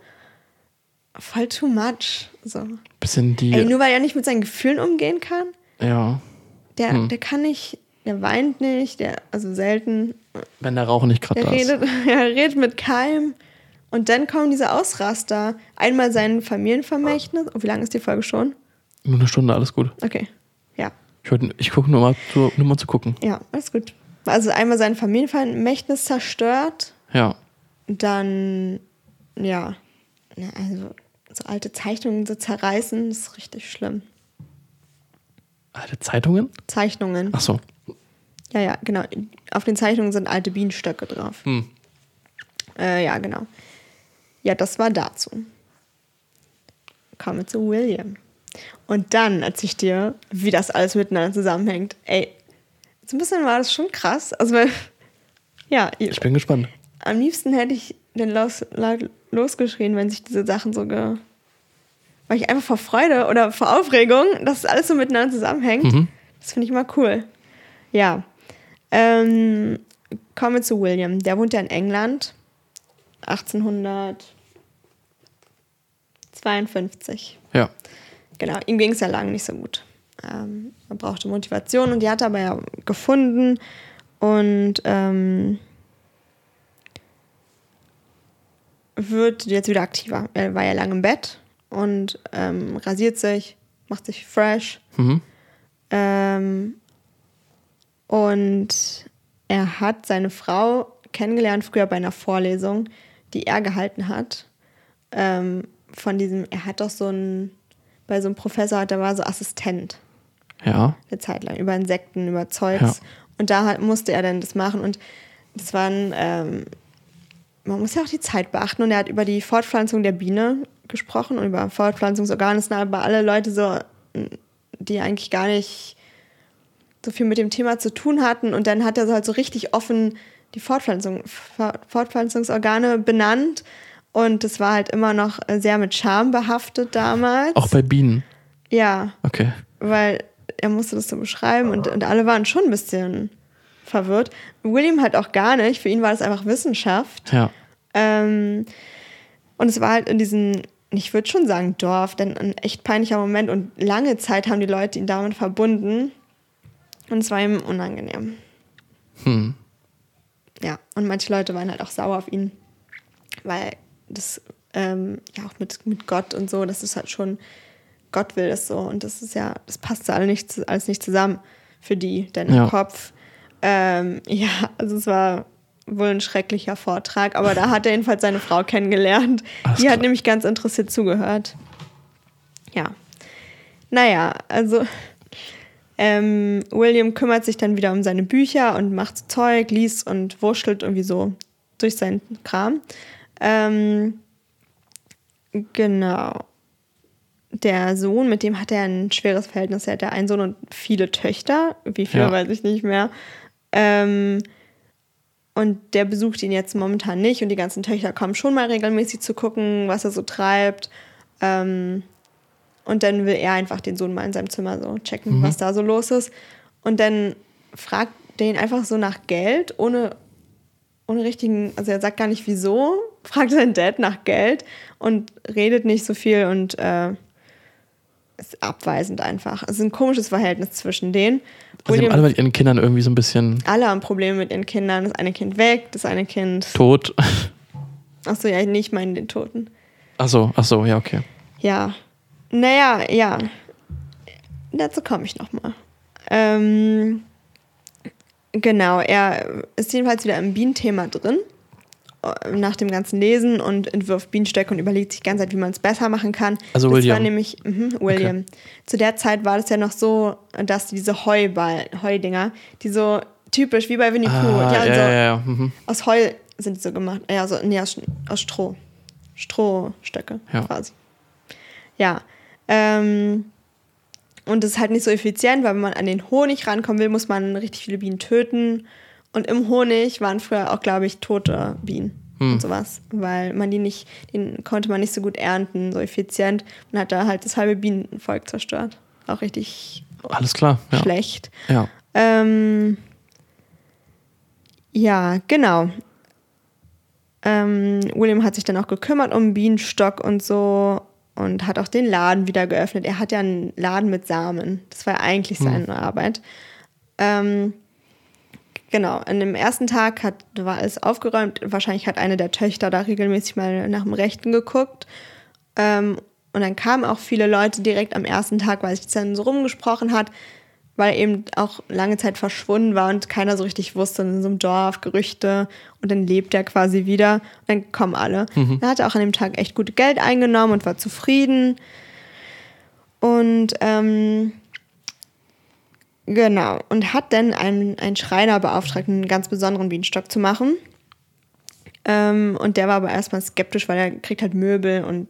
voll too much. So. Bisschen die. Ey, nur weil er nicht mit seinen Gefühlen umgehen kann. ja. Der, Hm. der kann nicht, der weint nicht, der, also selten. Wenn der Rauch nicht gerade da ist. redet, er redet mit keinem. Und dann kommen diese Ausraster. Einmal sein Familienvermächtnis. Oh, wie lange ist die Folge schon? Nur eine Stunde, alles gut. Okay. Ja. Ich, ich gucke nur mal, zu, nur mal zu gucken. Ja, alles gut. Also einmal sein Familienvermächtnis zerstört. Ja. Dann, ja, also so alte Zeichnungen so zerreißen, das ist richtig schlimm. Alte Zeitungen? Zeichnungen. Ach so. Ja, ja, genau. Auf den Zeichnungen sind alte Bienenstöcke drauf. Hm. Äh, ja, genau. Ja, das war dazu. Kommen wir zu William. Und dann erzähle ich dir, wie das alles miteinander zusammenhängt. Ey, so ein bisschen war das schon krass. Also, weil, ja, Ich bin gespannt. am liebsten hätte ich den los, laut losgeschrien, wenn sich diese Sachen so ge. Weil ich einfach vor Freude oder vor Aufregung, dass es alles so miteinander zusammenhängt. Mhm. Das finde ich immer cool. Ja. Ähm, kommen wir zu William. Der wohnt ja in England. 1852. Ja. Genau, ihm ging es ja lange nicht so gut. Ähm, er brauchte Motivation und die hat er aber ja gefunden. Und ähm, wird jetzt wieder aktiver. Er war ja lange im Bett und ähm, rasiert sich, macht sich fresh. Mhm. Ähm, und er hat seine Frau kennengelernt früher bei einer Vorlesung, die er gehalten hat. Ähm, von diesem, er hat doch so ein, bei so einem Professor, der war so Assistent Ja. eine Zeit lang über Insekten, über Zeugs. Ja. Und da halt musste er dann das machen. Und das waren, ähm, man muss ja auch die Zeit beachten. Und er hat über die Fortpflanzung der Biene gesprochen und über Fortpflanzungsorgane. Das sind aber alle Leute so, die eigentlich gar nicht so viel mit dem Thema zu tun hatten. Und dann hat er so halt so richtig offen die Fortpflanzung, Fort- Fortpflanzungsorgane benannt. Und das war halt immer noch äh, sehr mit Charme behaftet damals. Auch bei Bienen. ja Okay. weil er musste das so beschreiben und, und alle waren schon ein bisschen verwirrt. William halt auch gar nicht. Für ihn war das einfach Wissenschaft. Ja. Ähm, und es war halt in diesem, ich würde schon sagen Dorf, denn ein echt peinlicher Moment und lange Zeit haben die Leute ihn damit verbunden und es war ihm unangenehm. Hm. Ja, und manche Leute waren halt auch sauer auf ihn, weil das ähm, ja auch mit, mit Gott und so, das ist halt schon, Gott will das so und das ist ja, das passt alle nicht, alles nicht zusammen für die, denn im Ja. Kopf. Ähm, ja, also es war wohl ein schrecklicher Vortrag, aber da hat er jedenfalls seine Frau kennengelernt. Alles die hat klar. nämlich ganz interessiert zugehört. Ja. Naja, also ähm, William kümmert sich dann wieder um seine Bücher und macht Zeug, liest und wurschtelt irgendwie so durch seinen Kram. Ähm, genau. Der Sohn, mit dem hat er ein schweres Verhältnis. Er hat ja einen Sohn und viele Töchter. Wie viele, Ja. weiß ich nicht mehr. Ähm, und der besucht ihn jetzt momentan nicht. Und die ganzen Töchter kommen schon mal regelmäßig zu gucken, was er so treibt. Ähm, und dann will er einfach den Sohn mal in seinem Zimmer so checken, was da so los ist. Und dann fragt der ihn einfach so nach Geld, ohne, ohne richtigen, also er sagt gar nicht wieso, fragt seinen Dad nach Geld und redet nicht so viel und äh, ist abweisend einfach. Es ist ein komisches Verhältnis zwischen denen. Also sie haben alle mit ihren Kindern irgendwie so ein bisschen alle haben Probleme mit ihren Kindern. Das eine Kind weg, das eine Kind. tot. Achso, ja, nicht meinen den Toten. Ach so, ach so, ja, okay. Ja. Naja, ja. Dazu komme ich nochmal. Ähm, genau, er ist jedenfalls wieder im Bienenthema drin. äh, Nach dem ganzen Lesen und entwirft Bienenstöcke und überlegt sich die ganze Zeit, wie man es besser machen kann. Also das William. war nämlich, mhm, William. Zu der Zeit war das ja noch so, dass diese Heuball, Heudinger, die so typisch wie bei Winnie Pooh, Ah, ja, haben ja, ja, ja. Mhm. aus Heu sind so gemacht. Ja, so, nee, aus, aus Stroh. Strohstöcke Ja. quasi. Ja. Ähm, und das ist halt nicht so effizient, weil wenn man an den Honig rankommen will, muss man richtig viele Bienen töten. Und im Honig waren früher auch, glaube ich, tote Bienen und sowas. Weil man die nicht, den konnte man nicht so gut ernten, so effizient. Und hat da halt das halbe Bienenvolk zerstört. Auch richtig Alles klar. Ja. schlecht. Ja. Ähm, Ja, genau. Ähm, William hat sich dann auch gekümmert um Bienenstock und so und hat auch den Laden wieder geöffnet. Er hat ja einen Laden mit Samen. Das war ja eigentlich seine Arbeit. Ähm, genau, an dem ersten Tag hat, war alles aufgeräumt. Wahrscheinlich hat eine der Töchter da regelmäßig mal nach dem Rechten geguckt. Ähm, und dann kamen auch viele Leute direkt am ersten Tag, weil sich das dann so rumgesprochen hat, weil er eben auch lange Zeit verschwunden war und keiner so richtig wusste in so einem Dorf, Gerüchte. Und dann lebt er quasi wieder. Und dann kommen alle. Er hat auch an dem Tag echt gut Geld eingenommen und war zufrieden. Und ähm, genau. Und hat dann einen, einen Schreiner beauftragt, einen ganz besonderen Bienenstock zu machen. Ähm, und der war aber erstmal skeptisch, weil er kriegt halt Möbel und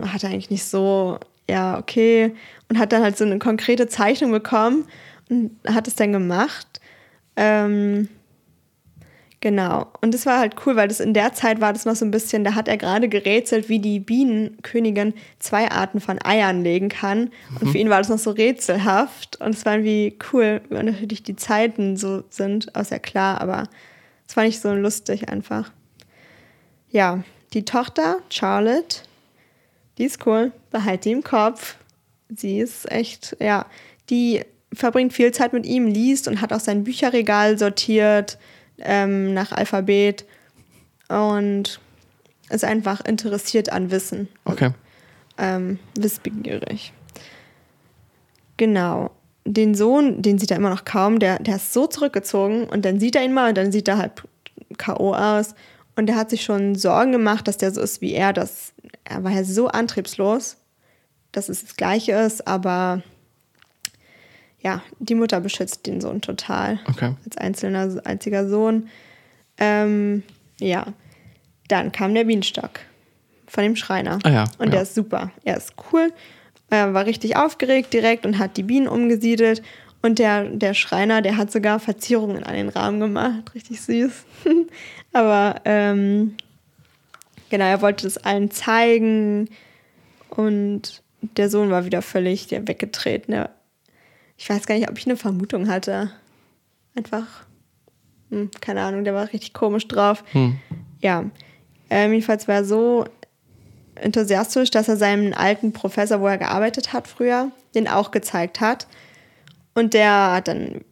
hat eigentlich nicht so, ja, okay. Und hat dann halt so eine konkrete Zeichnung bekommen und hat es dann gemacht. Ähm, genau. Und das war halt cool, weil das in der Zeit war das noch so ein bisschen, da hat er gerade gerätselt, wie die Bienenkönigin zwei Arten von Eiern legen kann. Und für ihn war das noch so rätselhaft. Und es war irgendwie cool, wie natürlich die Zeiten so sind, auch sehr klar, aber es war nicht so lustig einfach. Ja, die Tochter, Charlotte, die ist cool, behalt die im Kopf. Sie ist echt, ja, die verbringt viel Zeit mit ihm, liest und hat auch sein Bücherregal sortiert ähm, nach Alphabet und ist einfach interessiert an Wissen, Okay. ähm, wissbegierig. Genau. Den Sohn, den sieht er immer noch kaum, der, der ist so zurückgezogen und dann sieht er ihn mal und dann sieht er halt K.O. aus. Und der hat sich schon Sorgen gemacht, dass der so ist wie er. Das, er war ja so antriebslos, dass es das Gleiche ist, aber ja, die Mutter beschützt den Sohn total. Okay. Als einzelner, einziger Sohn. Ähm, ja. Dann kam der Bienenstock von dem Schreiner. Ah ja, Und ja. der ist super. Er ist cool. Er war richtig aufgeregt direkt und hat die Bienen umgesiedelt. Und der, der Schreiner, der hat sogar Verzierungen an den Rahmen gemacht. Richtig süß. Aber ähm, genau, er wollte das allen zeigen. Und der Sohn war wieder völlig der weggetreten. Der, ich weiß gar nicht, ob ich eine Vermutung hatte. Einfach, hm, keine Ahnung, der war richtig komisch drauf. Hm. Ja, ähm, jedenfalls war er so enthusiastisch, dass er seinem alten Professor, wo er gearbeitet hat früher, den auch gezeigt hat. Und der hat dann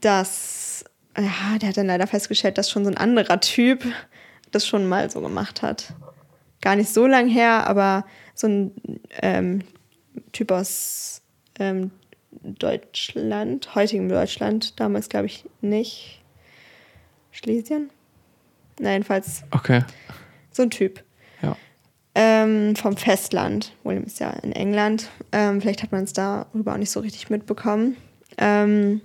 das, ja, der hat dann leider festgestellt, dass schon so ein anderer Typ das schon mal so gemacht hat. Gar nicht so lang her, aber so ein ähm, Typ aus ähm, Deutschland, heutigem Deutschland, damals glaube ich nicht. Schlesien? Na, jedenfalls Okay. so ein Typ. Ja. Ähm, vom Festland. William ist ja in England. Ähm, vielleicht hat man es darüber auch nicht so richtig mitbekommen. Ähm,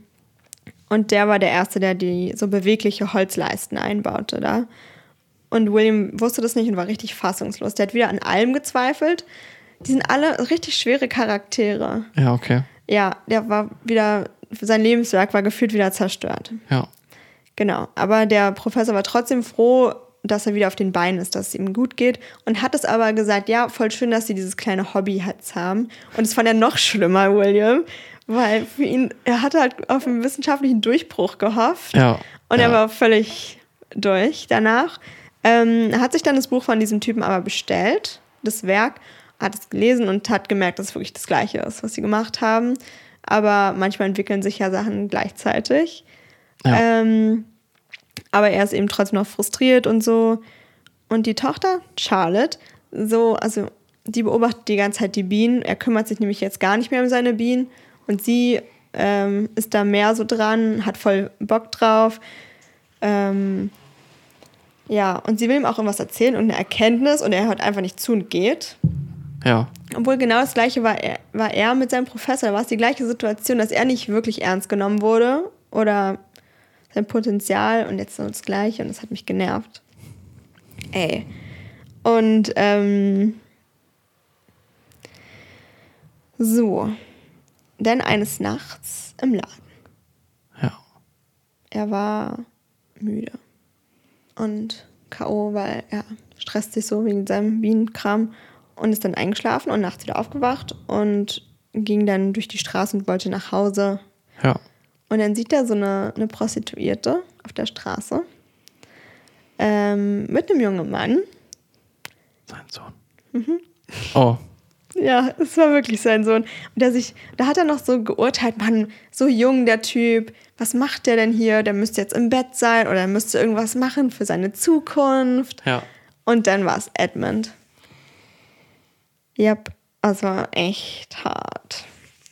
und der war der Erste, der die so bewegliche Holzleisten einbaute da. Und William wusste das nicht und war richtig fassungslos. Der hat wieder an allem gezweifelt. Die sind alle richtig schwere Charaktere. Ja, okay. Ja, der war wieder, sein Lebenswerk war gefühlt wieder zerstört. Ja. Genau, aber der Professor war trotzdem froh, dass er wieder auf den Beinen ist, dass es ihm gut geht und hat es aber gesagt, ja, voll schön, dass sie dieses kleine Hobby jetzt haben. Und es fand er noch schlimmer, William, weil für ihn, er hatte halt auf einen wissenschaftlichen Durchbruch gehofft Ja. und ja. er war völlig durch danach. Ähm, hat sich dann das Buch von diesem Typen aber bestellt, das Werk, hat es gelesen und hat gemerkt, dass es wirklich das Gleiche ist, was sie gemacht haben. Aber manchmal entwickeln sich ja Sachen gleichzeitig. Ja. Ähm, aber er ist eben trotzdem noch frustriert und so. Und die Tochter, Charlotte, so, also die beobachtet die ganze Zeit die Bienen. Er kümmert sich nämlich jetzt gar nicht mehr um seine Bienen. Und sie ähm, ist da mehr so dran, hat voll Bock drauf. Ähm, ja, und sie will ihm auch irgendwas erzählen und eine Erkenntnis und er hört einfach nicht zu und geht. Ja. Obwohl genau das gleiche war er, war er mit seinem Professor. Da war es die gleiche Situation, dass er nicht wirklich ernst genommen wurde oder sein Potenzial und jetzt so das gleiche und das hat mich genervt. Ey. Und ähm, so. Denn eines Nachts im Laden. Ja. Er war müde und K.O., weil er stresst sich so wegen seinem Bienenkram und ist dann eingeschlafen und nachts wieder aufgewacht und ging dann durch die Straße und wollte nach Hause. Ja. Und dann sieht er so eine, eine Prostituierte auf der Straße ähm, mit einem jungen Mann. Sein Sohn. Mhm. Oh, Ja, es war wirklich sein Sohn. Und der sich, da hat er noch so geurteilt, Mann, so jung der Typ, was macht der denn hier? Der müsste jetzt im Bett sein oder er müsste irgendwas machen für seine Zukunft. ja. Und dann war es Edmund. Yep, also echt hart.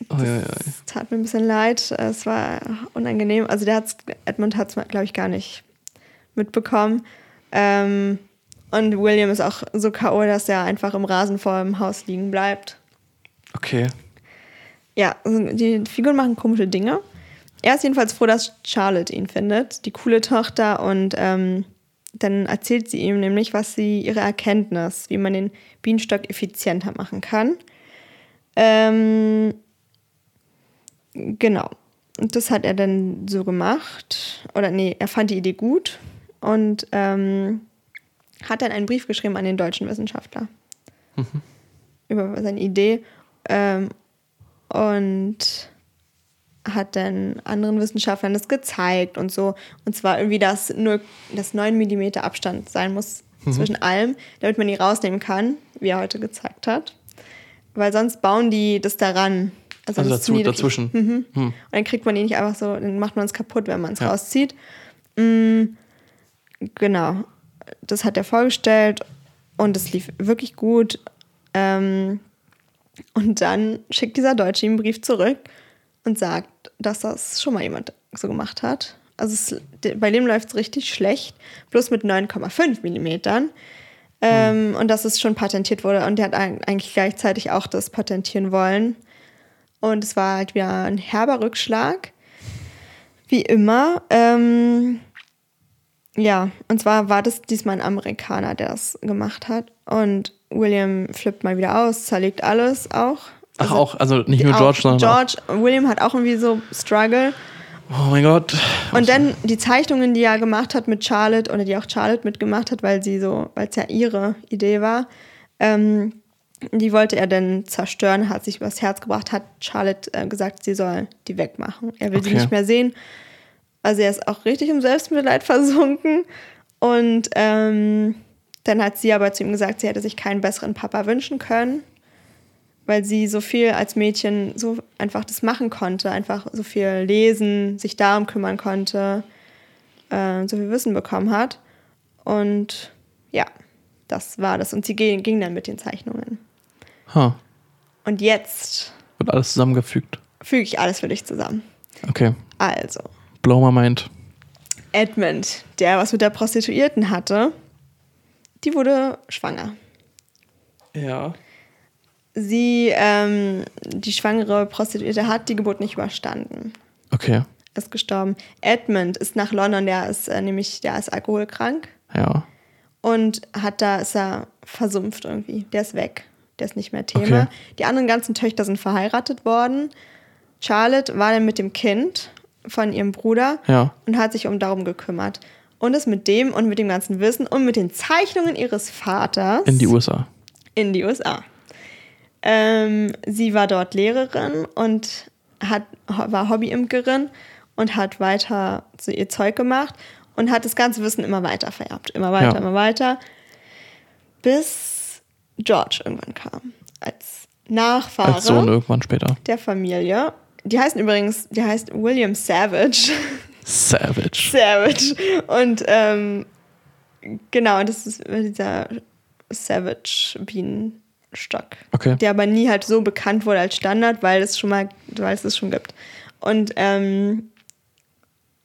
Oh, ja, ja. Es tat mir ein bisschen leid. Es war unangenehm. Also der hat's, Edmund hat es, glaube ich, gar nicht mitbekommen. Ähm, und William ist auch so K.O., dass er einfach im Rasen vor dem Haus liegen bleibt. Okay. Ja, also die Figuren machen komische Dinge. Er ist jedenfalls froh, dass Charlotte ihn findet, die coole Tochter. Und ähm, dann erzählt sie ihm nämlich, was sie ihre Erkenntnis, wie man den Bienenstock effizienter machen kann. Ähm, genau. Und das hat er dann so gemacht. Oder nee, er fand die Idee gut und ähm, hat dann einen Brief geschrieben an den deutschen Wissenschaftler über seine Idee. Ähm, und hat dann anderen Wissenschaftlern das gezeigt und so. Und zwar irgendwie, dass nur dass 9 mm Abstand sein muss zwischen allem, damit man die rausnehmen kann, wie er heute gezeigt hat. Weil sonst bauen die das daran. Also das dazu, dazwischen. Mhm. Hm. Und dann kriegt man die nicht einfach so, dann macht man es kaputt, wenn man es Ja. rauszieht. Mm, genau. Das hat er vorgestellt und es lief wirklich gut. Ähm, und dann schickt dieser Deutsche ihm einen Brief zurück und sagt, dass das schon mal jemand so gemacht hat. Also es, bei dem läuft es richtig schlecht, bloß mit 9,5 Millimetern. Ähm, Und dass es schon patentiert wurde. Und der hat eig- eigentlich gleichzeitig auch das patentieren wollen. Und es war halt wieder ein herber Rückschlag. Wie immer. Ähm, ja, und zwar war das diesmal ein Amerikaner, der das gemacht hat. Und William flippt mal wieder aus, zerlegt alles auch. Ach, auch, also nicht nur George, sondern George, William hat auch irgendwie so Struggle. Oh mein Gott. Und dann die Zeichnungen, die er gemacht hat mit Charlotte oder die auch Charlotte mitgemacht hat, weil sie so, weil es ja ihre Idee war, ähm, die wollte er dann zerstören, hat sich übers Herz gebracht, hat Charlotte äh, gesagt, sie soll die wegmachen. Er will sie Okay. nicht mehr sehen. Also er ist auch richtig im Selbstmitleid versunken. Und ähm, dann hat sie aber zu ihm gesagt, sie hätte sich keinen besseren Papa wünschen können, weil sie so viel als Mädchen so einfach das machen konnte, einfach so viel lesen, sich darum kümmern konnte, äh, so viel Wissen bekommen hat. Und ja, das war das. Und sie ging, ging dann mit den Zeichnungen. Huh. Und jetzt Wird alles zusammengefügt. füge ich alles für dich zusammen. Okay. Also, Blow my mind. Edmund, der was mit der Prostituierten hatte, die wurde schwanger. Ja. Sie, ähm, die schwangere Prostituierte hat die Geburt nicht überstanden. Okay. Ist gestorben. Edmund ist nach London, der ist äh, nämlich, der ist alkoholkrank Ja. und hat da, ist er versumpft irgendwie. Der ist weg. Der ist nicht mehr Thema. Okay. Die anderen ganzen Töchter sind verheiratet worden. Charlotte war dann mit dem Kind von ihrem Bruder Ja. und hat sich um darum gekümmert. Und ist mit dem und mit dem ganzen Wissen und mit den Zeichnungen ihres Vaters In die USA. in die USA. Ähm, sie war dort Lehrerin und hat, war Hobbyimkerin und hat weiter so ihr Zeug gemacht und hat das ganze Wissen immer weiter vererbt. Immer weiter, Ja. immer weiter. Bis George irgendwann kam. Als Nachfahre Als Sohn irgendwann später. der Familie. Die heißen übrigens, die heißt William Savage. Savage. Savage. Und ähm, genau, das ist dieser Savage Bienenstock. Okay. Der aber nie halt so bekannt wurde als Standard, weil es schon mal, weil es es schon gibt. Und, ähm,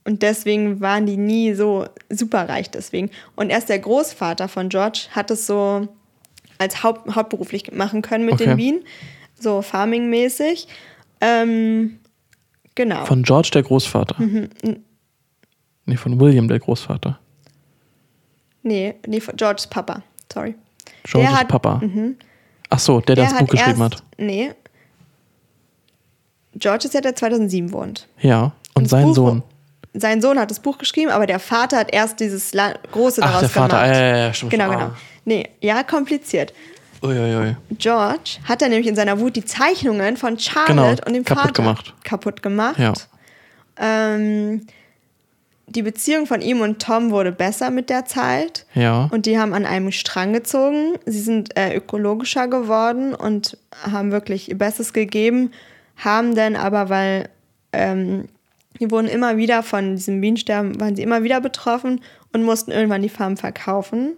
und deswegen waren die nie so superreich deswegen. Und erst der Großvater von George hat es so als Haupt, hauptberuflich machen können mit Okay. den Bienen. So farming-mäßig. Ähm, genau. Von George der Großvater. Nee, von William der Großvater. Nee, nee, von Georges Papa. Sorry. Georges hat- Papa. Ach so, der, der das Buch geschrieben erst, hat. Nee. George ist ja der 2007 wohnt. Ja. Und das sein Buch- Sohn. Sein Sohn hat das Buch geschrieben, aber der Vater hat erst dieses La große Ach, daraus der Vater. gemacht. Ja, ja, ja, stimmt. Genau, genau. Nee, ja, kompliziert. Uiuiui. George hat dann nämlich in seiner Wut die Zeichnungen von Charlotte Genau, und dem kaputt Vater gemacht. kaputt gemacht. Ja. Ähm, die Beziehung von ihm und Tom wurde besser mit der Zeit. Ja. Und die haben an einem Strang gezogen. Sie sind äh, ökologischer geworden und haben wirklich ihr Bestes gegeben, haben dann aber, weil ähm, die wurden immer wieder von diesem Bienensterben, waren sie immer wieder betroffen und mussten irgendwann die Farm verkaufen.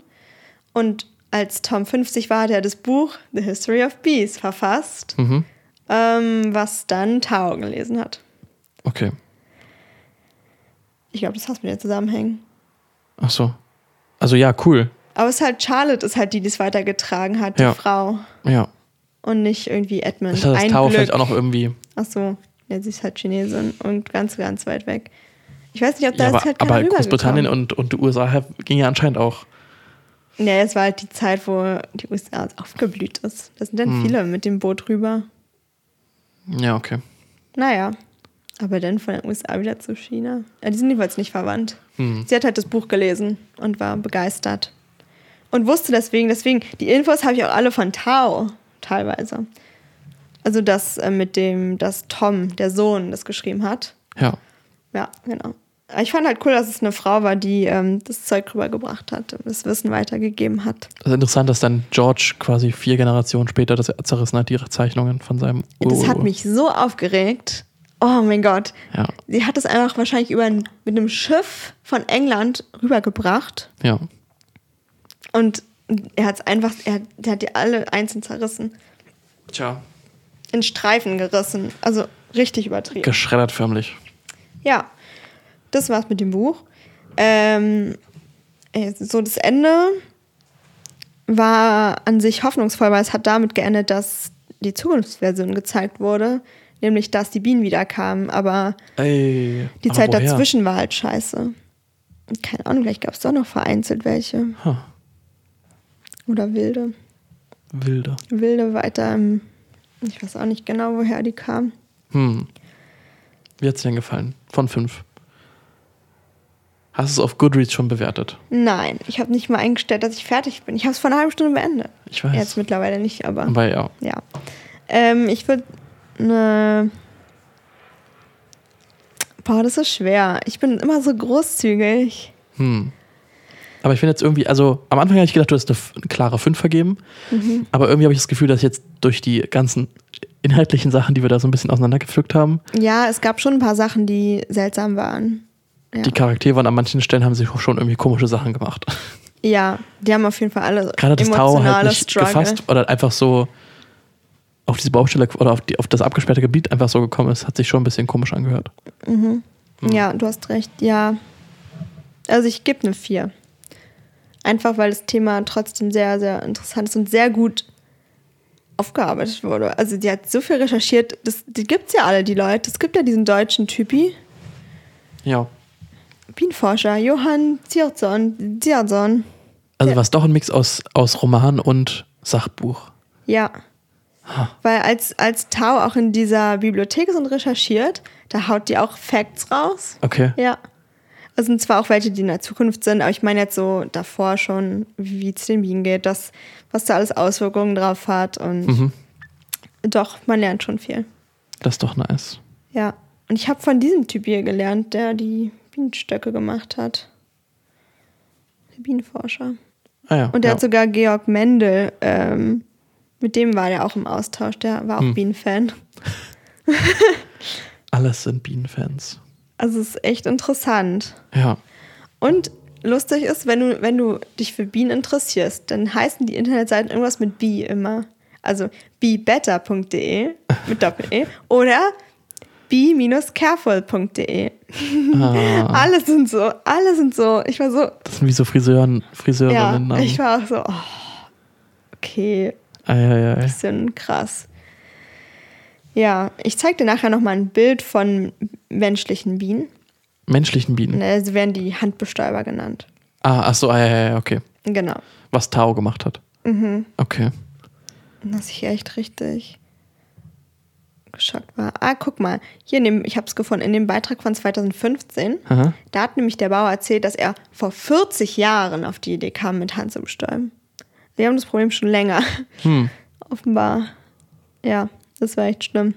Und als Tom 50 war, hat er das Buch The History of Bees verfasst, Mhm. ähm, was dann Tao gelesen hat. Okay. Ich glaube, das hast mit der zusammenhängen. Ach so. Also ja, cool. Aber es ist halt Charlotte, ist halt die, die es weitergetragen hat, die Ja. Frau. Ja. Und nicht irgendwie Edmund. Ich hatte das Ein Tau Glück. vielleicht auch noch irgendwie. Ach so, ja, sie ist halt Chinesin und ganz, ganz weit weg. Ich weiß nicht, ob da Ja, ist aber, halt keiner aber Großbritannien und, und die USA ging ja anscheinend auch. Ja, es war halt die Zeit, wo die USA aufgeblüht ist. Da sind dann Hm. viele mit dem Boot rüber. Ja, okay. Naja, aber dann von den USA wieder zu China. Ja, die sind jedenfalls nicht verwandt. Hm. Sie hat halt das Buch gelesen und war begeistert. Und wusste deswegen, deswegen, die Infos habe ich auch alle von Tao, teilweise. Also das äh, mit dem, dass Tom, der Sohn, das geschrieben hat. Ja. Ja, genau. Ich fand halt cool, dass es eine Frau war, die ähm, das Zeug rübergebracht hat, das Wissen weitergegeben hat. Also interessant, dass dann George quasi vier Generationen später das zerrissen hat, die Zeichnungen von seinem Das hat Ur- mich so aufgeregt. Oh mein Gott. Ja, Sie hat es einfach wahrscheinlich über ein, mit einem Schiff von England rübergebracht. ja. Und er hat es einfach, er, hat- der hat die alle einzeln zerrissen. Tja. In Streifen gerissen. Also richtig übertrieben. Geschreddert förmlich. Ja, das war's mit dem Buch. Ähm, äh, so das Ende war an sich hoffnungsvoll, weil es hat damit geendet, dass die Zukunftsversion gezeigt wurde, nämlich dass die Bienen wieder kamen, aber Ey. die aber Zeit woher? dazwischen war halt scheiße. Keine Ahnung, vielleicht gab es doch noch vereinzelt welche. Huh. Oder wilde. Wilde. Wilde weiter im, ich weiß auch nicht genau, woher die kamen. Hm. Wie hat's dir denn gefallen? Von fünf. Hast du es auf Goodreads schon bewertet? Nein, ich habe nicht mal eingestellt, dass ich fertig bin. Ich habe es vor einer halben Stunde beendet. Ich weiß. Jetzt mittlerweile nicht, aber. Aber ja. Ja. Ähm, ich würde eine. Boah, das ist schwer. Ich bin immer so großzügig. Hm. Aber ich finde jetzt irgendwie, also am Anfang habe ich gedacht, du hast eine, eine klare 5 vergeben. Mhm. Aber irgendwie habe ich das Gefühl, dass jetzt durch die ganzen inhaltlichen Sachen, die wir da so ein bisschen auseinandergepflückt haben, Ja, es gab schon ein paar Sachen, die seltsam waren. Ja. die Charaktere waren an manchen Stellen haben sie schon irgendwie komische Sachen gemacht. ja, die haben auf jeden Fall alle Gerade das Tau halt nicht Struggle. gefasst oder einfach so auf diese Baustelle oder auf, die, auf das abgesperrte Gebiet einfach so gekommen ist, hat sich schon ein bisschen komisch angehört. Hm. Ja, du hast recht. Ja. Also ich gebe eine 4. Einfach weil das Thema trotzdem sehr, sehr interessant ist und sehr gut aufgearbeitet wurde. Also die hat so viel recherchiert. Das, die gibt es ja alle, die Leute. Es gibt ja diesen deutschen Typi, Ja. Bienenforscher, Johann Zierzon. Zierzon. Also es doch ein Mix aus, aus Roman und Sachbuch. Ja. Weil als, als Tau auch in dieser Bibliothek ist und recherchiert, da haut die auch Facts raus. Okay. Ja. Es sind zwar auch welche, die in der Zukunft sind, aber ich meine jetzt so davor schon, wie es den Bienen geht, das, was da alles Auswirkungen drauf hat. Und Mhm. doch, man lernt schon viel. Das ist doch nice. Ja. Und ich habe von diesem Typ hier gelernt, der die Bienenstöcke gemacht hat. Der Bienenforscher. Ah ja. Und der ja. hat sogar Georg Mendel, ähm, mit dem war der auch im Austausch, der war auch Hm. Bienenfan. Alles sind Bienenfans. Also es ist echt interessant. Ja. Und lustig ist, wenn du, wenn du dich für Bienen interessierst, dann heißen die Internetseiten irgendwas mit Bee immer. Also beebetter.de mit Doppel-E oder bee-careful.de. Ah, Alle sind so, alle sind so. Ich war so, das sind wie so Friseuren, ja, Friseurinnen. ich war auch so, oh, okay, Eieiei. bisschen krass. Ja, ich zeig dir nachher nochmal ein Bild von menschlichen Bienen. Menschlichen Bienen. Ne, Sie werden die Handbestäuber genannt. Ah, ach so, eieiei, okay. Genau. Was Tao gemacht hat. Mhm. Okay. Dass ich echt richtig geschockt war. Ah, guck mal, hier in dem, ich habe es gefunden, in dem Beitrag von 2015, Aha. da hat nämlich der Bauer erzählt, dass er vor 40 Jahren auf die Idee kam, mit Hand zu bestäuben. Wir haben das Problem schon länger. Hm. Offenbar. Ja, das war echt schlimm.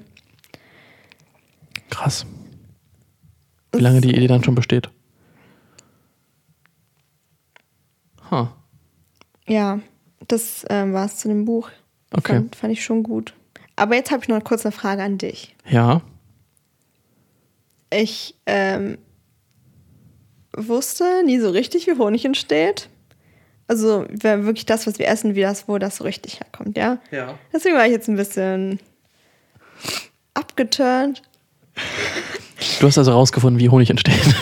Krass. Wie lange die Idee dann schon besteht. Huh. Ja, das ähm, war es zu dem Buch. Okay. Fand, fand ich schon gut. Aber jetzt habe ich noch kurz eine Frage an dich. Ja. Ich ähm, wusste nie so richtig, wie Honig entsteht. Also wer- wirklich das, was wir essen, wie das, wo das so richtig herkommt, ja? Ja. Deswegen war ich jetzt ein bisschen abgeturnt. Du hast also rausgefunden, wie Honig entsteht.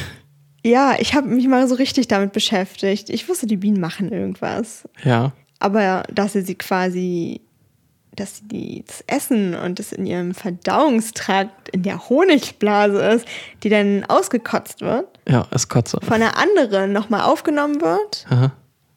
Ja, ich habe mich mal so richtig damit beschäftigt. Ich wusste, die Bienen machen irgendwas. ja. Aber dass sie sie quasi, dass sie die- das Essen und das in ihrem Verdauungstrakt in der Honigblase ist, die dann ausgekotzt wird, Ja, es kotze. von einer anderen nochmal aufgenommen wird Aha.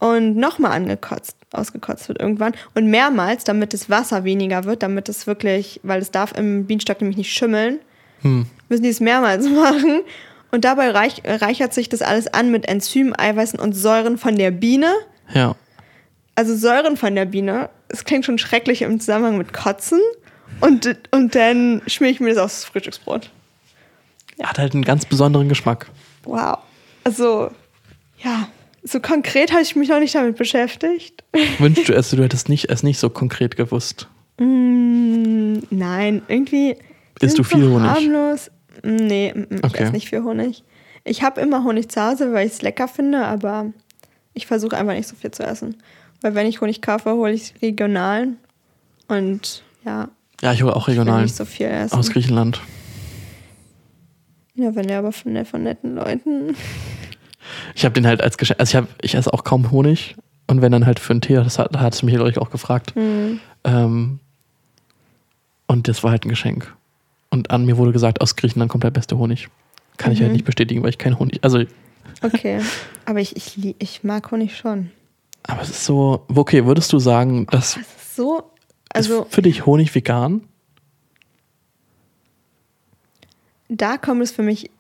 Und nochmal angekotzt, ausgekotzt wird irgendwann und mehrmals, damit das Wasser weniger wird, damit es wirklich, weil es darf im Bienenstock nämlich nicht schimmeln, Hm. müssen die es mehrmals machen. Und dabei reich, reichert sich das alles an mit Enzymen, Eiweißen und Säuren von der Biene. Ja. Also Säuren von der Biene. Es klingt schon schrecklich im Zusammenhang mit Kotzen. Und, und dann schmier ich mir das aufs Frühstücksbrot. Hat halt einen ganz besonderen Geschmack. Wow. Also, ja, so konkret habe ich mich noch nicht damit beschäftigt. Wünschst du es, du hättest nicht, es nicht so konkret gewusst. Mm, nein, irgendwie. Isst du viel so Honig? Harmlos. Nee, mm, mm, ich Okay. esse nicht viel Honig. Ich habe immer Honig zu Hause, weil ich es lecker finde, aber ich versuche einfach nicht so viel zu essen. Weil wenn ich Honig kaufe, hole ich regionalen. Und ja, Ja, ich hole auch ich will regional. nicht so viel essen. Aus Griechenland. ja, wenn der aber von, von netten Leuten. Ich habe den halt als Geschenk. Also ich, hab, ich esse auch kaum Honig. Und wenn dann halt für einen Tee, das hat, hat es mich, glaube ich, auch gefragt. Hm. Ähm, und das war halt ein Geschenk. Und an mir wurde gesagt, aus Griechenland kommt der beste Honig. Kann ich halt Mhm. nicht bestätigen, weil ich kein Honig. Also, Okay. aber ich, ich, ich mag Honig schon. aber es ist so. Okay, würdest du sagen, dass Das ist so. Also, ist für dich Honig vegan? da kommt es für mich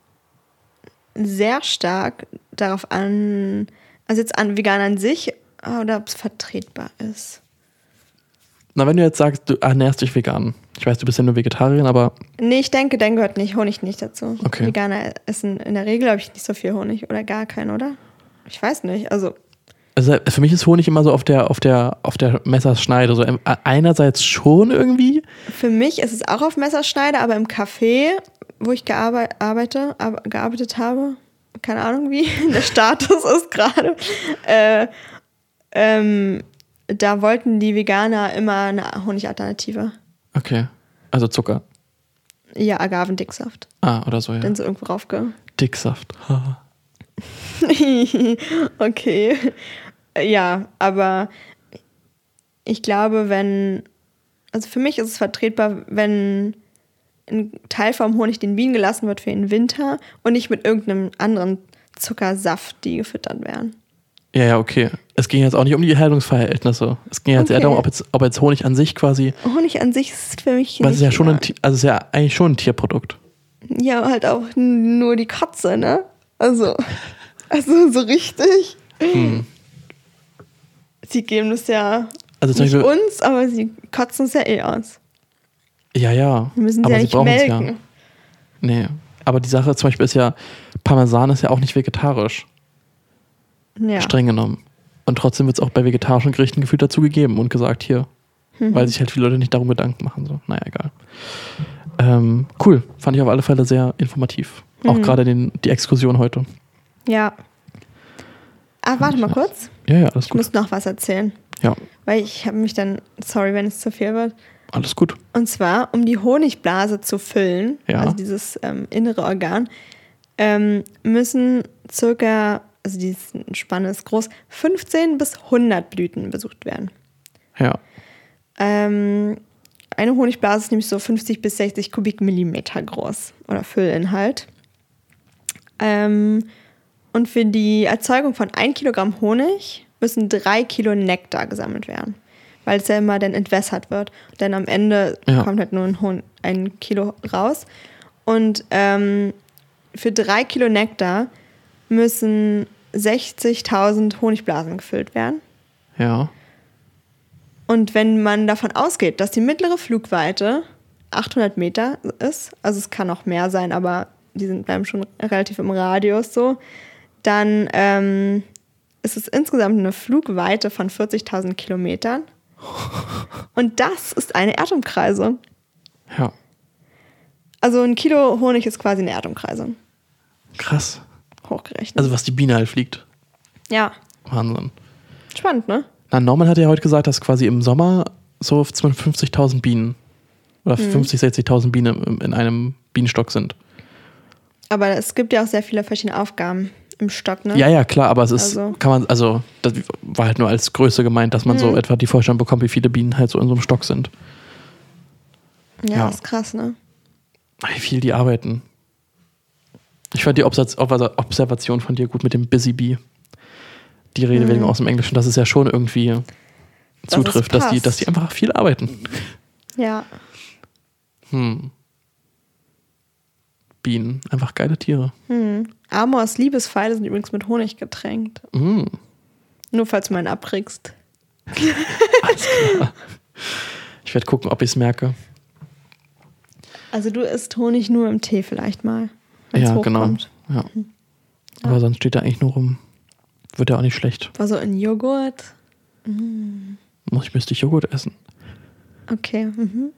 sehr stark darauf an, also jetzt an vegan an sich oder ob es vertretbar ist. Na, wenn du jetzt sagst, du ernährst dich vegan. Ich weiß, du bist ja nur Vegetarierin, aber Nee, ich denke, dann gehört nicht Honig nicht dazu. Okay. Veganer essen in der Regel, glaube ich, nicht so viel Honig oder gar keinen, oder? Ich weiß nicht. Also, also für mich ist Honig immer so auf der, auf der, auf der Messerschneide. So einerseits schon irgendwie. für mich ist es auch auf Messerschneide, aber im Café, wo ich gearbe arbeite, ab- gearbeitet habe, keine Ahnung, wie der Status ist gerade, äh, ähm, da wollten die Veganer immer eine Honigalternative. Okay. Also Zucker. Ja, Agavendicksaft. Ah, oder so, ja. Dann so irgendwo raufge. Dicksaft. Okay. Ja, aber ich glaube, wenn, also für mich ist es vertretbar, wenn ein Teil vom Honig den Bienen gelassen wird für den Winter und nicht mit irgendeinem anderen Zuckersaft, die gefüttert werden. Ja, ja, okay. Es ging jetzt auch nicht um die Haltungsverhältnisse. Es ging jetzt eher Okay. darum, ob jetzt, ob jetzt Honig an sich quasi, Honig an sich ist für mich weil es ist ja schon ein, also es ist ja eigentlich schon ein Tierprodukt. Ja, halt auch nur die Katze, ne? Also, also so richtig. Hm. Sie geben es ja Also nicht Beispiel, uns, aber sie kotzen es ja eh aus. Ja, ja. Wir müssen sie aber ja sie nicht melken. ja. Nee. Aber die Sache zum Beispiel ist ja, Parmesan ist ja auch nicht vegetarisch, Ja. streng genommen. Und trotzdem wird es auch bei vegetarischen Gerichten gefühlt dazu gegeben und gesagt, hier. Mhm. Weil sich halt viele Leute nicht darum Gedanken machen. So. Naja, egal. Ähm, cool. Fand ich auf alle Fälle sehr informativ. Auch Mhm. gerade den, die Exkursion heute. Ja. Ah, warte mal kurz. Ja, ja, alles Ich gut. muss noch was erzählen. Ja, Weil ich habe mich dann, sorry, wenn es zu viel wird. Alles gut. Und zwar, um die Honigblase zu füllen, Ja. also dieses ähm, innere Organ, ähm, müssen circa, also dieses Spanne ist groß, 15 bis 100 Blüten besucht werden. Ja. Ähm, eine Honigblase ist nämlich so 50 bis 60 Kubikmillimeter groß oder Füllinhalt. Ähm, und für die Erzeugung von 1 Kilogramm Honig müssen 3 Kilo Nektar gesammelt werden, weil es ja immer dann entwässert wird. Denn am Ende Ja. kommt halt nur ein, Hon ein Kilo raus. Und ähm, für 3 Kilo Nektar müssen 60.000 Honigblasen gefüllt werden. Ja. Und wenn man davon ausgeht, dass die mittlere Flugweite 800 Meter ist, also es kann auch mehr sein, aber die sind bleiben schon relativ im Radius so, dann ähm, ist es insgesamt eine Flugweite von 40.000 Kilometern. Und das ist eine Erdumkreisung. Ja, Also ein Kilo Honig ist quasi eine Erdumkreisung. krass. Hochgerechnet. Also was die Biene halt fliegt. ja, Wahnsinn. spannend, ne? Na, Norman hat ja heute gesagt, dass quasi im Sommer so 50.000 Bienen oder Mhm. 50, 60.000 Bienen in einem Bienenstock sind. Aber es gibt ja auch sehr viele verschiedene Aufgaben im Stock, ne? Ja, ja, klar, aber es ist, Also- kann man, also, das war halt nur als Größe gemeint, dass man Mhm. so etwa die Vorstellung bekommt, wie viele Bienen halt so in so einem Stock sind. Ja, Ja. ist krass, ne? Wie viel die arbeiten. Ich fand die Obsatz- Ob- Observation von dir gut mit dem Busy Bee. Die Redewendung Mhm. aus dem Englischen, dass es ja schon irgendwie zutrifft, dass die, dass die einfach viel arbeiten. Ja. Hm. Bienen, einfach geile Tiere. Hm. Amors Liebespfeile sind übrigens mit Honig getränkt. Hm. Nur falls du meinen abkriegst. Ich werde gucken, ob ich es merke. Also du isst Honig nur im Tee vielleicht mal. Ja, genau. hochkommt. Ja. Aber sonst steht er eigentlich nur rum. Wird ja auch nicht schlecht. War so in Joghurt. Muss ich müsste ich Joghurt essen. Okay. Mhm.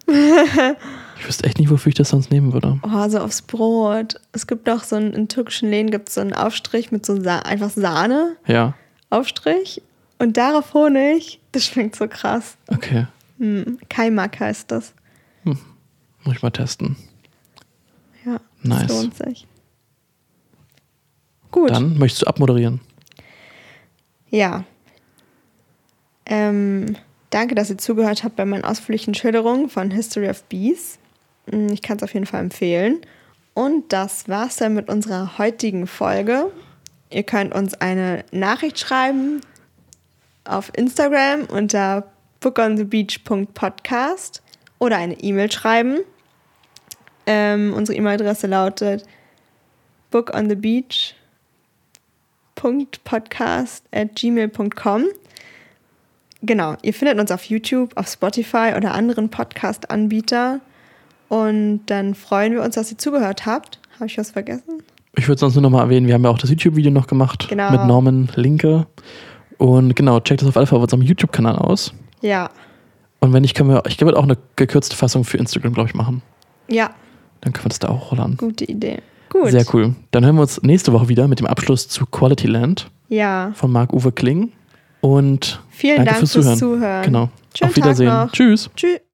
Ich wüsste echt nicht, wofür ich das sonst nehmen würde. Oh, so aufs Brot. Es gibt auch so einen, in türkischen Läden gibt es so einen Aufstrich mit so Sa einfach Sahne. Ja, Aufstrich. Und darauf Honig. Das schmeckt so krass. okay. Hm. Kaimak heißt das. Muss ich mal testen. Ja, das Nice. lohnt sich. Gut. Dann möchtest du abmoderieren. Ja. Ähm, danke, dass ihr zugehört habt bei meinen ausführlichen Schilderungen von History of Bees. Mm, Ich kann es auf jeden Fall empfehlen. Und das war's dann mit unserer heutigen Folge. Ihr könnt uns eine Nachricht schreiben auf Instagram unter bookonthebeach.podcast oder eine E-Mail schreiben. Ähm, unsere E-Mail-Adresse lautet bookonthebeach podcast.gmail.com. Genau, ihr findet uns auf YouTube, auf Spotify oder anderen Podcast-Anbieter. Und dann freuen wir uns, dass ihr zugehört habt. Habe ich was vergessen? Ich würde sonst nur noch mal erwähnen, wir haben ja auch das YouTube-Video noch gemacht Genau. mit Norman Linke. Und genau, checkt das auf alle Fall auf unserem YouTube-Kanal aus. Ja, Und wenn nicht, können wir, ich würde auch eine gekürzte Fassung für Instagram, glaube ich, machen. ja, Dann können wir das da auch rollen. gute Idee. Gut. Sehr cool. Dann hören wir uns nächste Woche wieder mit dem Abschluss zu Quality Land Ja, von Marc-Uwe Kling. Und vielen danke Dank fürs fürs Zuhören. Zuhören. Genau. Schönen Auf Wiedersehen. Tschüss. Tschüss.